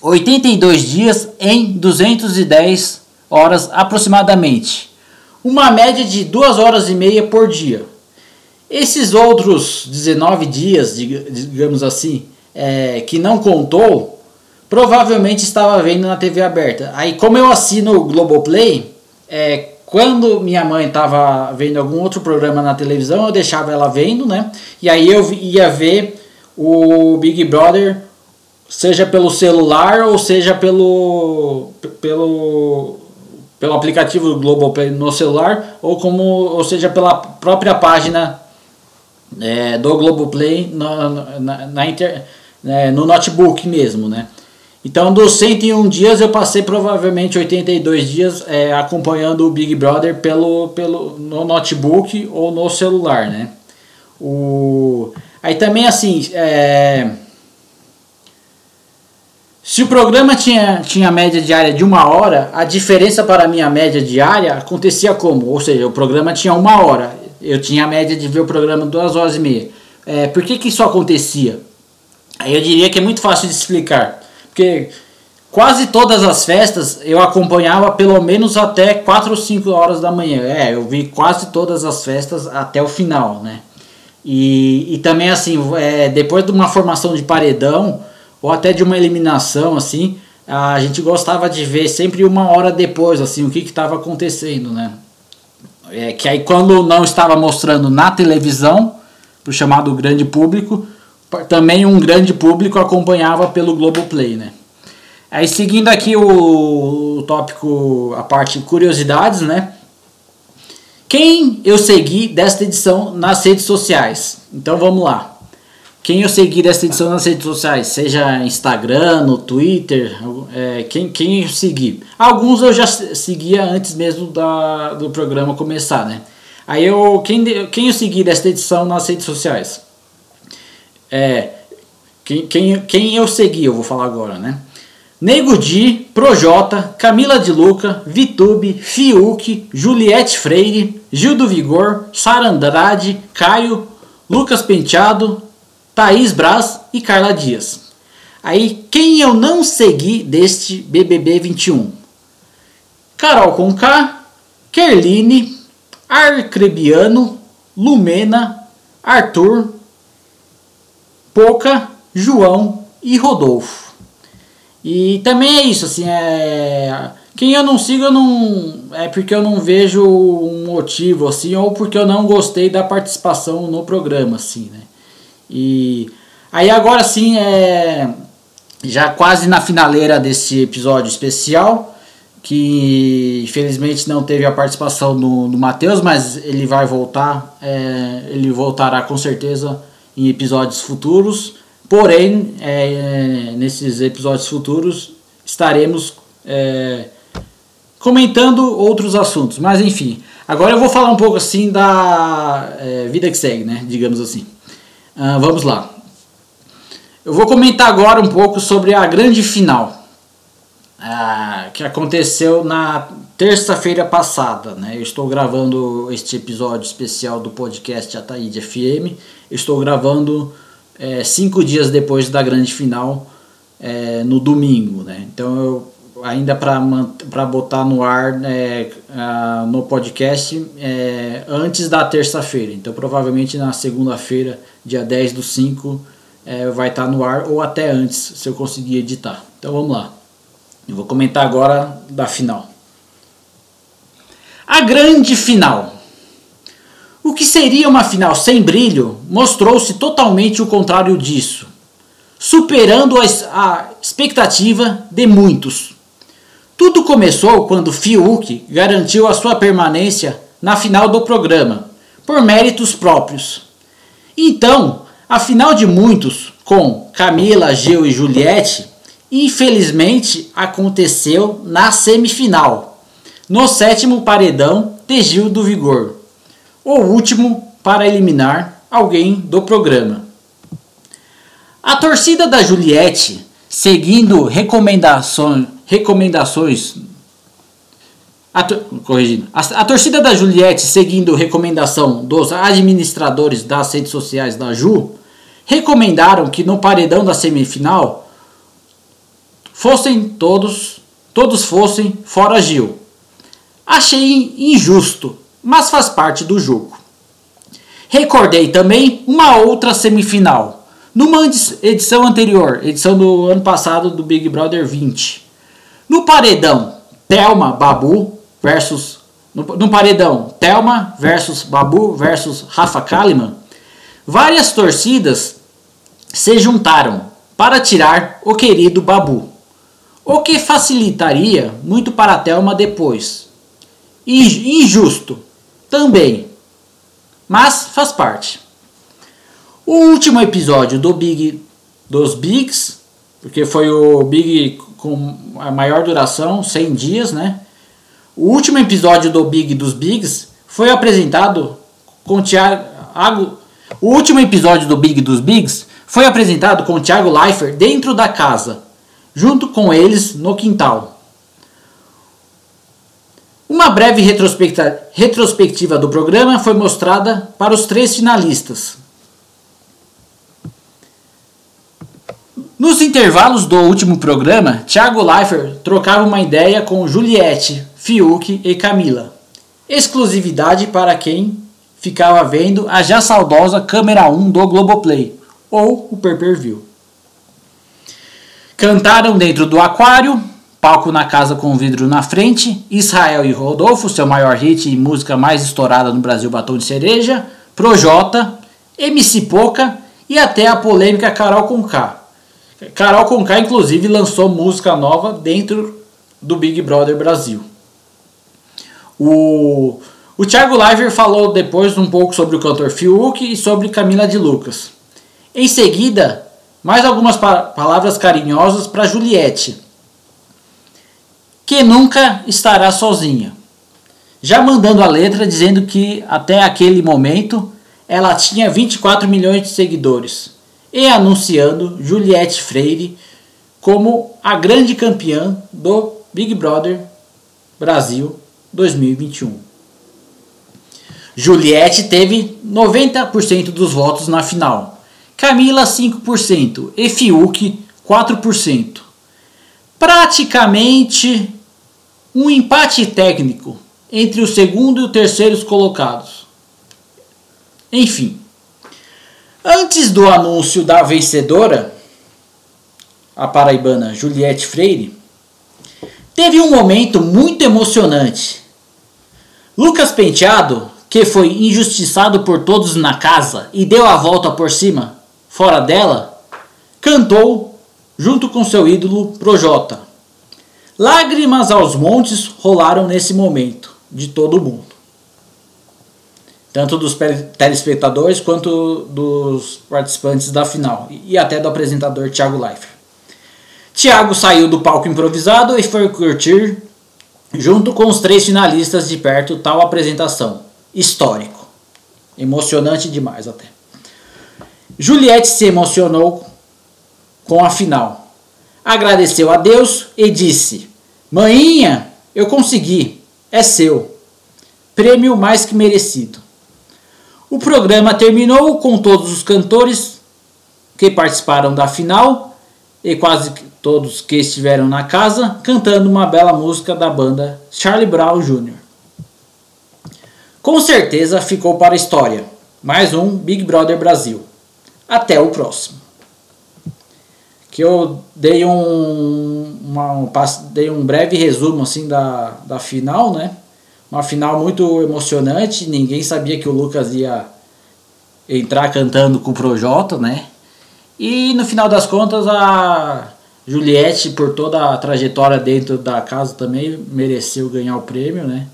82 dias em 210 horas aproximadamente. Uma média de 2 horas e meia por dia. Esses outros 19 dias, digamos assim, é, que não contou, provavelmente estava vendo na TV aberta. Aí, como eu assino o Globoplay, é, quando minha mãe estava vendo algum outro programa na televisão, eu deixava ela vendo, né? E aí eu ia ver o Big Brother, seja pelo celular ou seja pelo pelo pelo aplicativo do Globoplay no celular ou como ou seja pela própria página é, do Globoplay na, na, na inter, é, no notebook mesmo, né? Então, dos 101 dias, eu passei provavelmente 82 dias é, acompanhando o Big Brother pelo, pelo, no notebook ou no celular, né? O... Aí também, assim, é... se o programa tinha, tinha média diária de uma hora, a diferença para a minha média diária acontecia como? Ou seja, o programa tinha uma hora, eu tinha a média de ver o programa duas horas e meia. É, por que, que isso acontecia? Aí eu diria que é muito fácil de explicar. Porque quase todas as festas eu acompanhava pelo menos até 4 ou 5 horas da manhã. É, eu vi quase todas as festas até o final, né? E, e também assim, é, depois de uma formação de paredão ou até de uma eliminação, assim, a gente gostava de ver sempre uma hora depois, assim, o que estava acontecendo, né? É, que aí quando não estava mostrando na televisão, pro chamado grande público, também um grande público acompanhava pelo Globoplay, né? Aí seguindo aqui o, o tópico, a parte curiosidades, né? Quem eu segui desta edição nas redes sociais? Então vamos lá. Quem eu segui desta edição nas redes sociais, seja Instagram, no Twitter, é, quem, quem eu segui? Alguns eu já seguia antes mesmo da, do programa começar, né? Aí eu, quem, quem eu segui desta edição nas redes sociais? É, quem, quem, quem eu segui, eu vou falar agora, né? Nego Di, Projota, Camila de Luca, Vitube, Fiuk, Juliette Freire, Gil do Vigor, Sara Andrade, Caio, Lucas Penteado, Thaís Braz e Carla Dias. Aí, quem eu não segui deste BBB 21? Carol Conká, Kerline, Arcrebiano, Lumena, Arthur, Poca, João e Rodolfo. E também é isso, assim, é... Quem eu não sigo, eu não... é porque eu não vejo um motivo, assim, ou porque eu não gostei da participação no programa, assim, né? E aí agora sim, é... já quase na finaleira desse episódio especial, que infelizmente não teve a participação do, do Matheus, mas ele vai voltar, é... ele voltará com certeza em episódios futuros. Porém, é, nesses episódios futuros estaremos é, comentando outros assuntos. Mas enfim, agora eu vou falar um pouco assim da é, vida que segue, né? Digamos assim. Uh, vamos lá. Eu vou comentar agora um pouco sobre a grande final uh, que aconteceu na terça-feira passada. Né? Eu estou gravando este episódio especial do podcast Ataíde FM estou gravando é, cinco dias depois da grande final é, no domingo, né? Então eu ainda para botar no ar é, no podcast é, antes da terça-feira. Então provavelmente na segunda-feira, dia 10 do 5, é, vai estar tá no ar ou até antes, se eu conseguir editar. Então vamos lá. Eu vou comentar agora da final. A grande final. O que seria uma final sem brilho mostrou-se totalmente o contrário disso, superando a expectativa de muitos. Tudo começou quando Fiuk garantiu a sua permanência na final do programa, por méritos próprios. Então, a final de muitos, com Camila, Gil e Juliette, infelizmente aconteceu na semifinal, no sétimo paredão de Gil do Vigor o último para eliminar alguém do programa. A torcida da Juliette seguindo recomendações, recomendações a, corrigindo, a, a, torcida da Juliette, seguindo recomendação dos administradores das redes sociais da Ju, recomendaram que no paredão da semifinal fossem todos, todos fossem fora Gil. Achei injusto, mas faz parte do jogo. Recordei também uma outra semifinal. Numa edição anterior, edição do ano passado do Big Brother 20. No paredão, Thelma Babu versus. No, no paredão, Thelma versus Babu versus Rafa Kalimann. Várias torcidas se juntaram para tirar o querido Babu, o que facilitaria muito para Thelma depois. Injusto também, mas faz parte. O último episódio do Big dos Bigs, porque foi o Big com a maior duração, 100 dias, né? O último episódio do Big dos Bigs foi apresentado com Thiago. O último episódio do Big dos Bigs foi apresentado com Thiago Leifert dentro da casa, junto com eles no quintal. Uma breve retrospectiva do programa foi mostrada para os três finalistas. Nos intervalos do último programa, Thiago Leifert trocava uma ideia com Juliette, Fiuk e Camila. Exclusividade para quem ficava vendo a já saudosa câmera 1 do Globoplay ou o pay-per-view. Cantaram dentro do aquário, palco na casa com vidro na frente, Israel e Rodolfo, seu maior hit e música mais estourada no Brasil, Batom de Cereja, Projota, MC Poca e até a polêmica Carol Conká. Carol Conká, inclusive, lançou música nova dentro do Big Brother Brasil. O, o Thiago Leifert falou depois um pouco sobre o cantor Fiuk e sobre Camila de Lucas. Em seguida, mais algumas pa palavras carinhosas para Juliette, que nunca estará sozinha. Já mandando a letra dizendo que até aquele momento ela tinha 24 milhões de seguidores e anunciando Juliette Freire como a grande campeã do Big Brother Brasil 2021. Juliette teve 90% dos votos na final, Camila 5% e Fiuk 4%. Praticamente um empate técnico entre o segundo e o terceiro colocados. Enfim, Antes do anúncio da vencedora, a paraibana Juliette Freire, teve um momento muito emocionante. Lucas Penteado, que foi injustiçado por todos na casa e deu a volta por cima, fora dela, cantou junto com seu ídolo Projota. Lágrimas aos montes rolaram nesse momento de todo mundo tanto dos telespectadores quanto dos participantes da final e até do apresentador Thiago Leifert. Thiago saiu do palco improvisado e foi curtir, junto com os três finalistas de perto, tal apresentação. Histórico. Emocionante demais até. Juliette se emocionou com a final. Agradeceu a Deus e disse: Maninha, eu consegui, é seu. Prêmio mais que merecido. O programa terminou com todos os cantores que participaram da final e quase todos que estiveram na casa cantando uma bela música da banda Charlie Brown Jr. Com certeza ficou para a história. Mais um Big Brother Brasil. Até o próximo. Que eu dei um, uma, dei um breve resumo assim da, da final, né? Uma final muito emocionante, ninguém sabia que o Lucas ia entrar cantando com o Projota, né? E no final das contas a Juliette, por toda a trajetória dentro da casa também, mereceu ganhar o prêmio, né?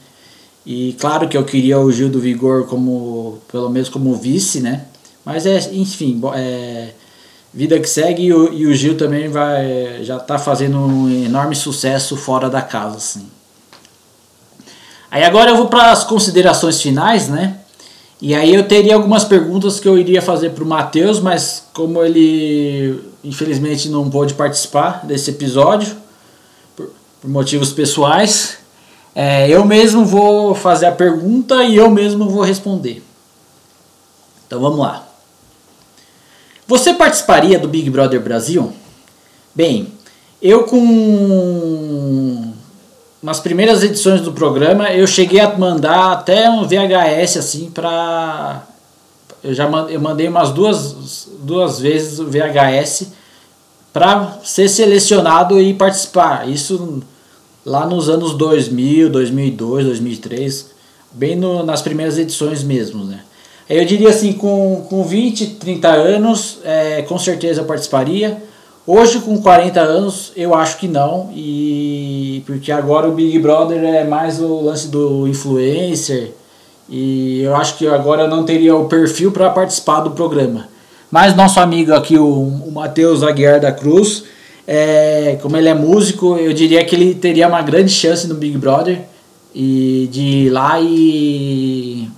E claro que eu queria o Gil do Vigor como, pelo menos como vice, né? Mas é, enfim, é, vida que segue e o, e o Gil também vai já tá fazendo um enorme sucesso fora da casa, assim. Aí agora eu vou para as considerações finais, né? E aí eu teria algumas perguntas que eu iria fazer para o Matheus, mas como ele infelizmente não pôde participar desse episódio, por, por motivos pessoais, é, eu mesmo vou fazer a pergunta e eu mesmo vou responder. Então vamos lá. Você participaria do Big Brother Brasil? Bem, eu com nas primeiras edições do programa eu cheguei a mandar até um VHS assim para eu já eu mandei umas duas, duas vezes o VHS para ser selecionado e participar. Isso lá nos anos 2000, 2002, 2003, bem no, nas primeiras edições mesmo, né? Eu diria assim, com, com 20, 30 anos, é, com certeza participaria. Hoje, com 40 anos, eu acho que não, e porque agora o Big Brother é mais o lance do influencer, e eu acho que agora eu não teria o perfil para participar do programa. Mas nosso amigo aqui, o, o Matheus Aguiar da Cruz, é, como ele é músico, eu diria que ele teria uma grande chance no Big Brother e de ir lá e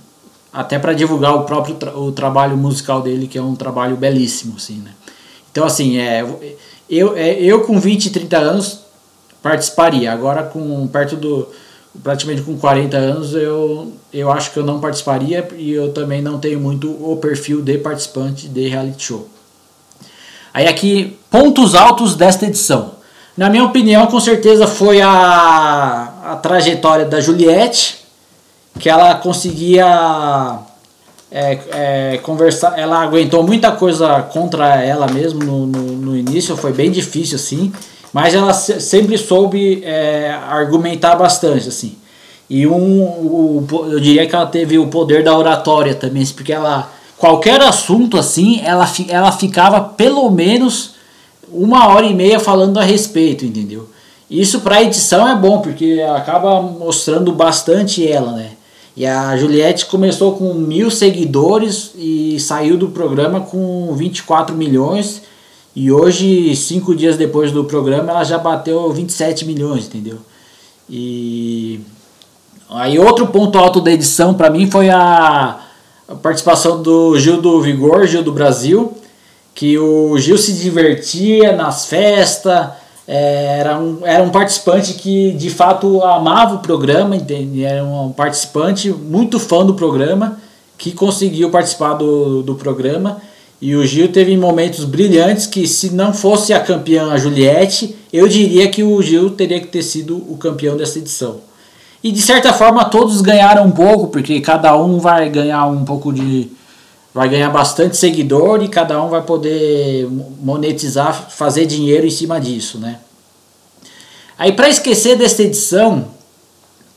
até para divulgar o próprio tra o trabalho musical dele, que é um trabalho belíssimo, assim, né? Então, assim, é, eu, é, eu com 20, 30 anos participaria. Agora, com perto do. praticamente com 40 anos, eu, eu acho que eu não participaria e eu também não tenho muito o perfil de participante de reality show. Aí, aqui, pontos altos desta edição. Na minha opinião, com certeza foi a, a trajetória da Juliette, que ela conseguia é, é, conversar, ela aguentou muita coisa contra ela mesmo no, no, no início, foi bem difícil assim, mas ela se, sempre soube é, argumentar bastante assim. E um, o, eu diria que ela teve o poder da oratória também, porque ela qualquer assunto assim, ela, ela ficava pelo menos uma hora e meia falando a respeito, entendeu? Isso para edição é bom, porque acaba mostrando bastante ela, né? E a Juliette começou com mil seguidores e saiu do programa com 24 milhões. E hoje, cinco dias depois do programa, ela já bateu 27 milhões, entendeu? E aí outro ponto alto da edição para mim foi a, participação do Gil do Vigor, Gil do Brasil, que o Gil se divertia nas festas, era um, era um participante que de fato amava o programa, entende? era um participante muito fã do programa, que conseguiu participar do, do programa. E o Gil teve momentos brilhantes que, se não fosse a campeã a Juliette, eu diria que o Gil teria que ter sido o campeão dessa edição. E de certa forma todos ganharam um pouco, porque cada um vai ganhar um pouco de. Vai ganhar bastante seguidor e cada um vai poder monetizar, fazer dinheiro em cima disso, né? Aí para esquecer dessa edição,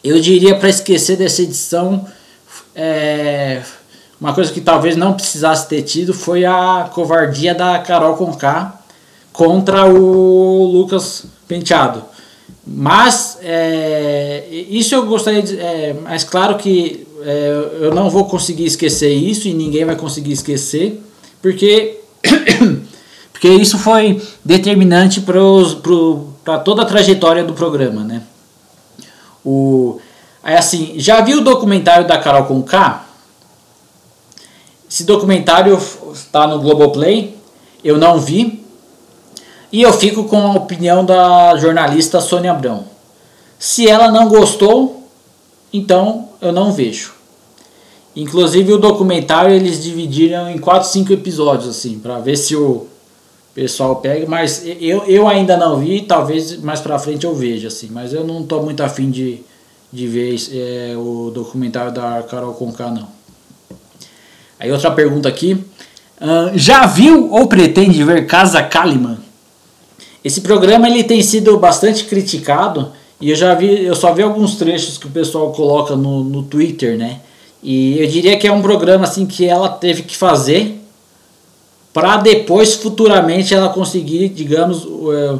eu diria para esquecer dessa edição, é, uma coisa que talvez não precisasse ter tido foi a covardia da Carol Conká contra o Lucas Penteado. Mas é, isso eu gostaria de. É, mas claro que é, eu não vou conseguir esquecer isso e ninguém vai conseguir esquecer, porque, porque isso foi determinante para pro, toda a trajetória do programa, né? O aí assim, já viu o documentário da Carol com K? Esse documentário está no Globoplay, eu não vi. E eu fico com a opinião da jornalista Sônia Abrão. Se ela não gostou, então eu não vejo. Inclusive o documentário eles dividiram em 4, 5 episódios assim, para ver se o pessoal pega, mas eu, eu ainda não vi, talvez mais pra frente eu veja, assim, mas eu não tô muito afim de, de ver é, o documentário da Carol Conká, não. Aí outra pergunta aqui, uh, já viu ou pretende ver Casa Kalimann? Esse programa ele tem sido bastante criticado e eu já vi, eu só vi alguns trechos que o pessoal coloca no, no Twitter, né? E eu diria que é um programa assim que ela teve que fazer para depois futuramente ela conseguir, digamos, é,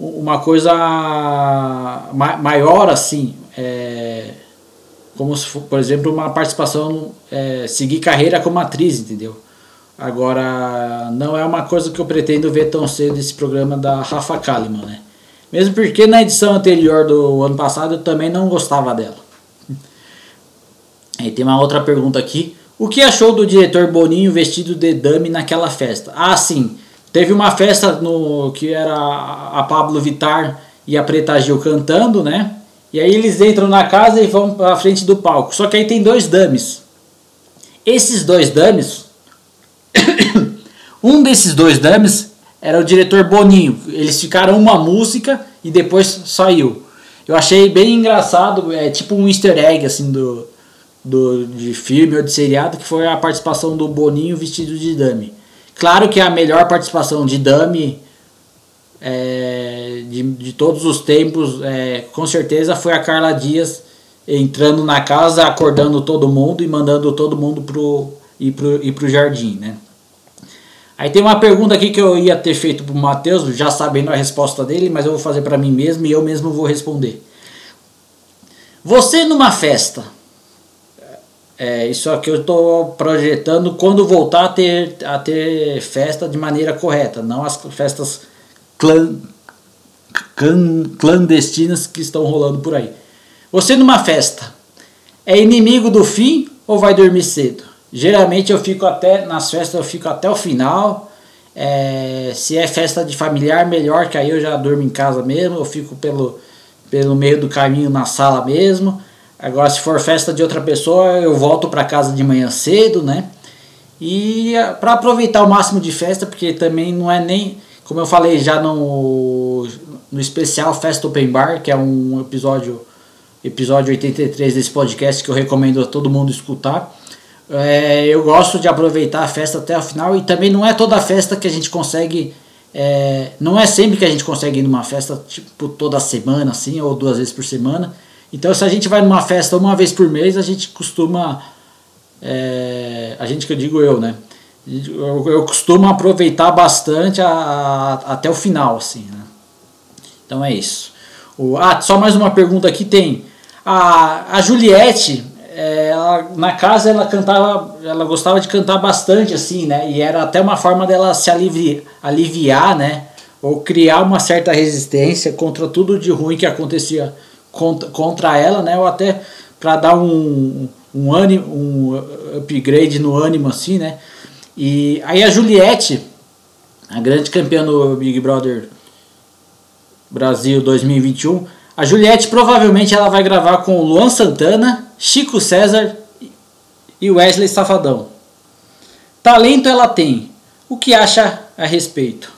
uma coisa maior assim, é, como se por exemplo, uma participação, é, seguir carreira como atriz, entendeu? Agora, não é uma coisa que eu pretendo ver tão cedo esse programa da Rafa Kalimann, né? Mesmo porque na edição anterior do ano passado eu também não gostava dela. E tem uma outra pergunta aqui. O que achou do diretor Boninho vestido de dame naquela festa? Ah, sim. Teve uma festa no que era a Pablo Vitar e a Preta Gil cantando, né? E aí eles entram na casa e vão para frente do palco. Só que aí tem dois dames. Esses dois dames, um desses dois dames era o diretor Boninho. Eles ficaram uma música e depois saiu. Eu achei bem engraçado, é tipo um easter egg assim do, do de filme ou de seriado que foi a participação do Boninho vestido de dame. Claro que a melhor participação de dame é, de, de todos os tempos, é, com certeza foi a Carla Dias entrando na casa, acordando todo mundo e mandando todo mundo pro, ir, pro, ir pro jardim, né? Aí tem uma pergunta aqui que eu ia ter feito pro Matheus, já sabendo a resposta dele, mas eu vou fazer para mim mesmo e eu mesmo vou responder. Você numa festa, é, isso aqui eu estou projetando quando voltar a ter, a ter festa de maneira correta, não as festas clan, clandestinas que estão rolando por aí. Você numa festa é inimigo do fim ou vai dormir cedo? Geralmente eu fico até nas festas eu fico até o final. É, se é festa de familiar, melhor que aí eu já durmo em casa mesmo. Eu fico pelo, pelo meio do caminho na sala mesmo. Agora se for festa de outra pessoa, eu volto para casa de manhã cedo, né? E é, para aproveitar o máximo de festa, porque também não é nem como eu falei já no, no especial Festa Open Bar, que é um episódio episódio 83 desse podcast que eu recomendo a todo mundo escutar. É, eu gosto de aproveitar a festa até o final e também não é toda festa que a gente consegue. É, não é sempre que a gente consegue ir numa festa tipo toda semana assim ou duas vezes por semana. Então se a gente vai numa festa uma vez por mês a gente costuma é, a gente que eu digo eu, né? eu, eu costumo aproveitar bastante a, a, até o final, assim, né? Então é isso. O, ah, só mais uma pergunta aqui tem. A, a Juliette, é, ela, na casa ela cantava, ela gostava de cantar bastante, assim, né? E era até uma forma dela se aliviar, aliviar né? Ou criar uma certa resistência contra tudo de ruim que acontecia contra, contra ela, né? Ou até para dar um, um, um upgrade no ânimo, assim, né? E aí a Juliette, a grande campeã do Big Brother Brasil 2021, a Juliette provavelmente ela vai gravar com Luan Santana, Chico César e Wesley Safadão. Talento ela tem. O que acha a respeito?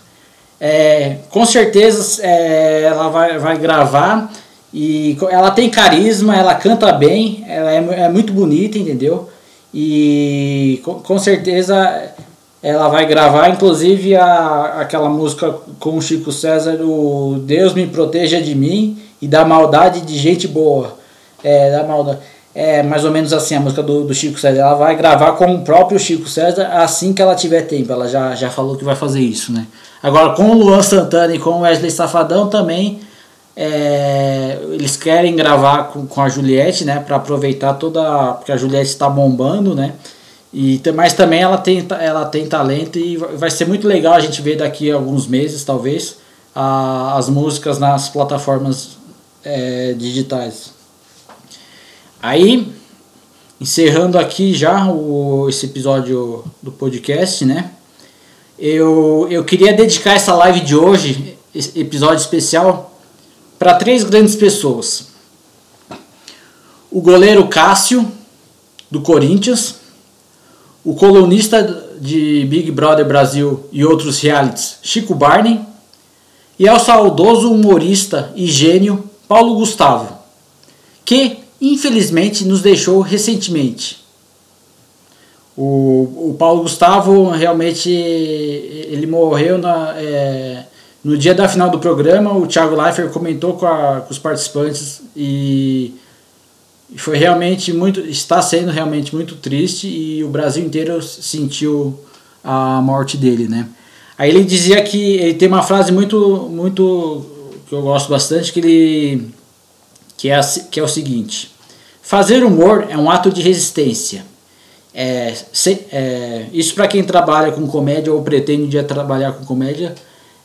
É, com certeza é, ela vai, vai gravar e ela tem carisma, ela canta bem, ela é, é muito bonita, entendeu? E com, com certeza ela vai gravar, inclusive, a, aquela música com o Chico César, o Deus me proteja de mim e da maldade de gente boa. É, da maldade. É mais ou menos assim a música do, do Chico César. Ela vai gravar com o próprio Chico César assim que ela tiver tempo. Ela já, já falou que vai fazer isso, né? Agora com o Luan Santana e com o Wesley Safadão também é, eles querem gravar com, com a Juliette, né, para aproveitar toda, porque a Juliette está bombando, né? E mas também ela tem ela tem talento e vai ser muito legal a gente ver daqui a alguns meses, talvez, a, as músicas nas plataformas é, digitais. Aí, encerrando aqui já o, esse episódio do podcast, né? Eu, eu queria dedicar essa live de hoje, episódio especial, para três grandes pessoas: o goleiro Cássio, do Corinthians, o colunista de Big Brother Brasil e outros realities, Chico Barney, e ao saudoso humorista e gênio Paulo Gustavo, que infelizmente nos deixou recentemente. O, o Paulo Gustavo realmente ele morreu na, é, no dia da final do programa, o Thiago Leifert comentou com, a, com os participantes e foi realmente muito, está sendo realmente muito triste e o Brasil inteiro sentiu a morte dele, né? Aí ele dizia que ele tem uma frase muito, muito que eu gosto bastante que ele que é, que é o seguinte: fazer humor é um ato de resistência. É, se, é, isso para quem trabalha com comédia ou pretende trabalhar com comédia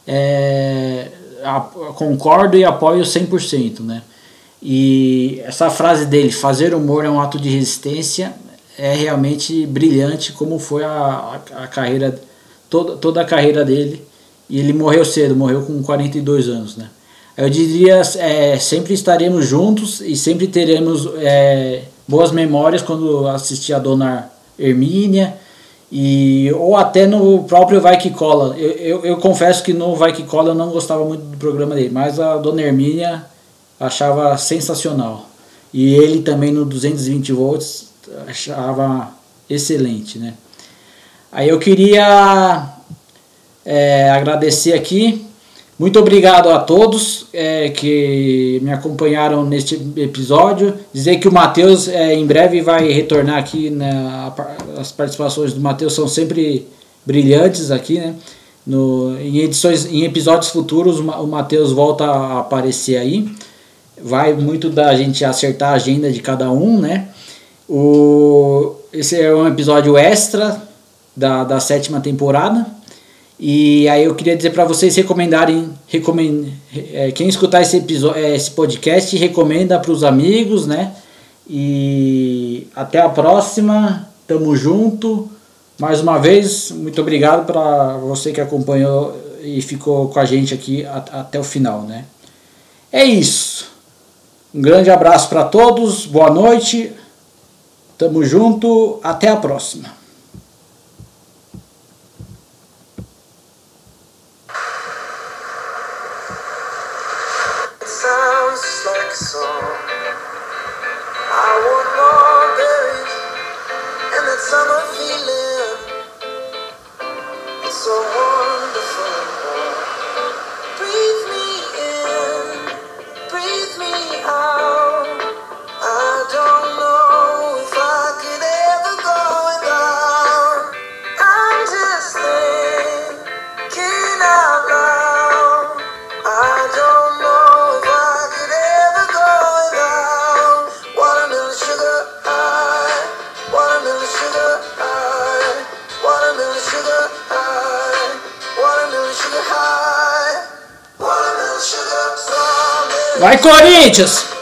é, a, concordo e apoio 100%, né? E essa frase dele, fazer humor é um ato de resistência, é realmente brilhante como foi a, a, a carreira, toda, toda a carreira dele. E ele morreu cedo, morreu com 42 anos, né? Eu diria, é, sempre estaremos juntos e sempre teremos é, boas memórias quando assistir a Dona Hermínia e, ou até no próprio Vai Que Cola. Eu, eu, eu, confesso que no Vai Que Cola eu não gostava muito do programa dele, mas a Dona Hermínia achava sensacional. E ele também no 220 volts achava excelente, né? Aí eu queria é, agradecer aqui muito obrigado a todos é, que me acompanharam neste episódio. Dizer que o Matheus é, em breve vai retornar aqui. Né, as participações do Matheus são sempre brilhantes aqui, né? No, em edições, em episódios futuros, o Matheus volta a aparecer aí. Vai muito da gente acertar a agenda de cada um, né? O, esse é um episódio extra da, da sétima temporada. E aí eu queria dizer para vocês recomendarem, recomend, é, quem escutar esse episódio, é, esse podcast recomenda para os amigos, né? E até a próxima, tamo junto. Mais uma vez, muito obrigado para você que acompanhou e ficou com a gente aqui até o final, né? É isso. Um grande abraço para todos, boa noite. Tamo junto, até a próxima. Vai, Corinthians!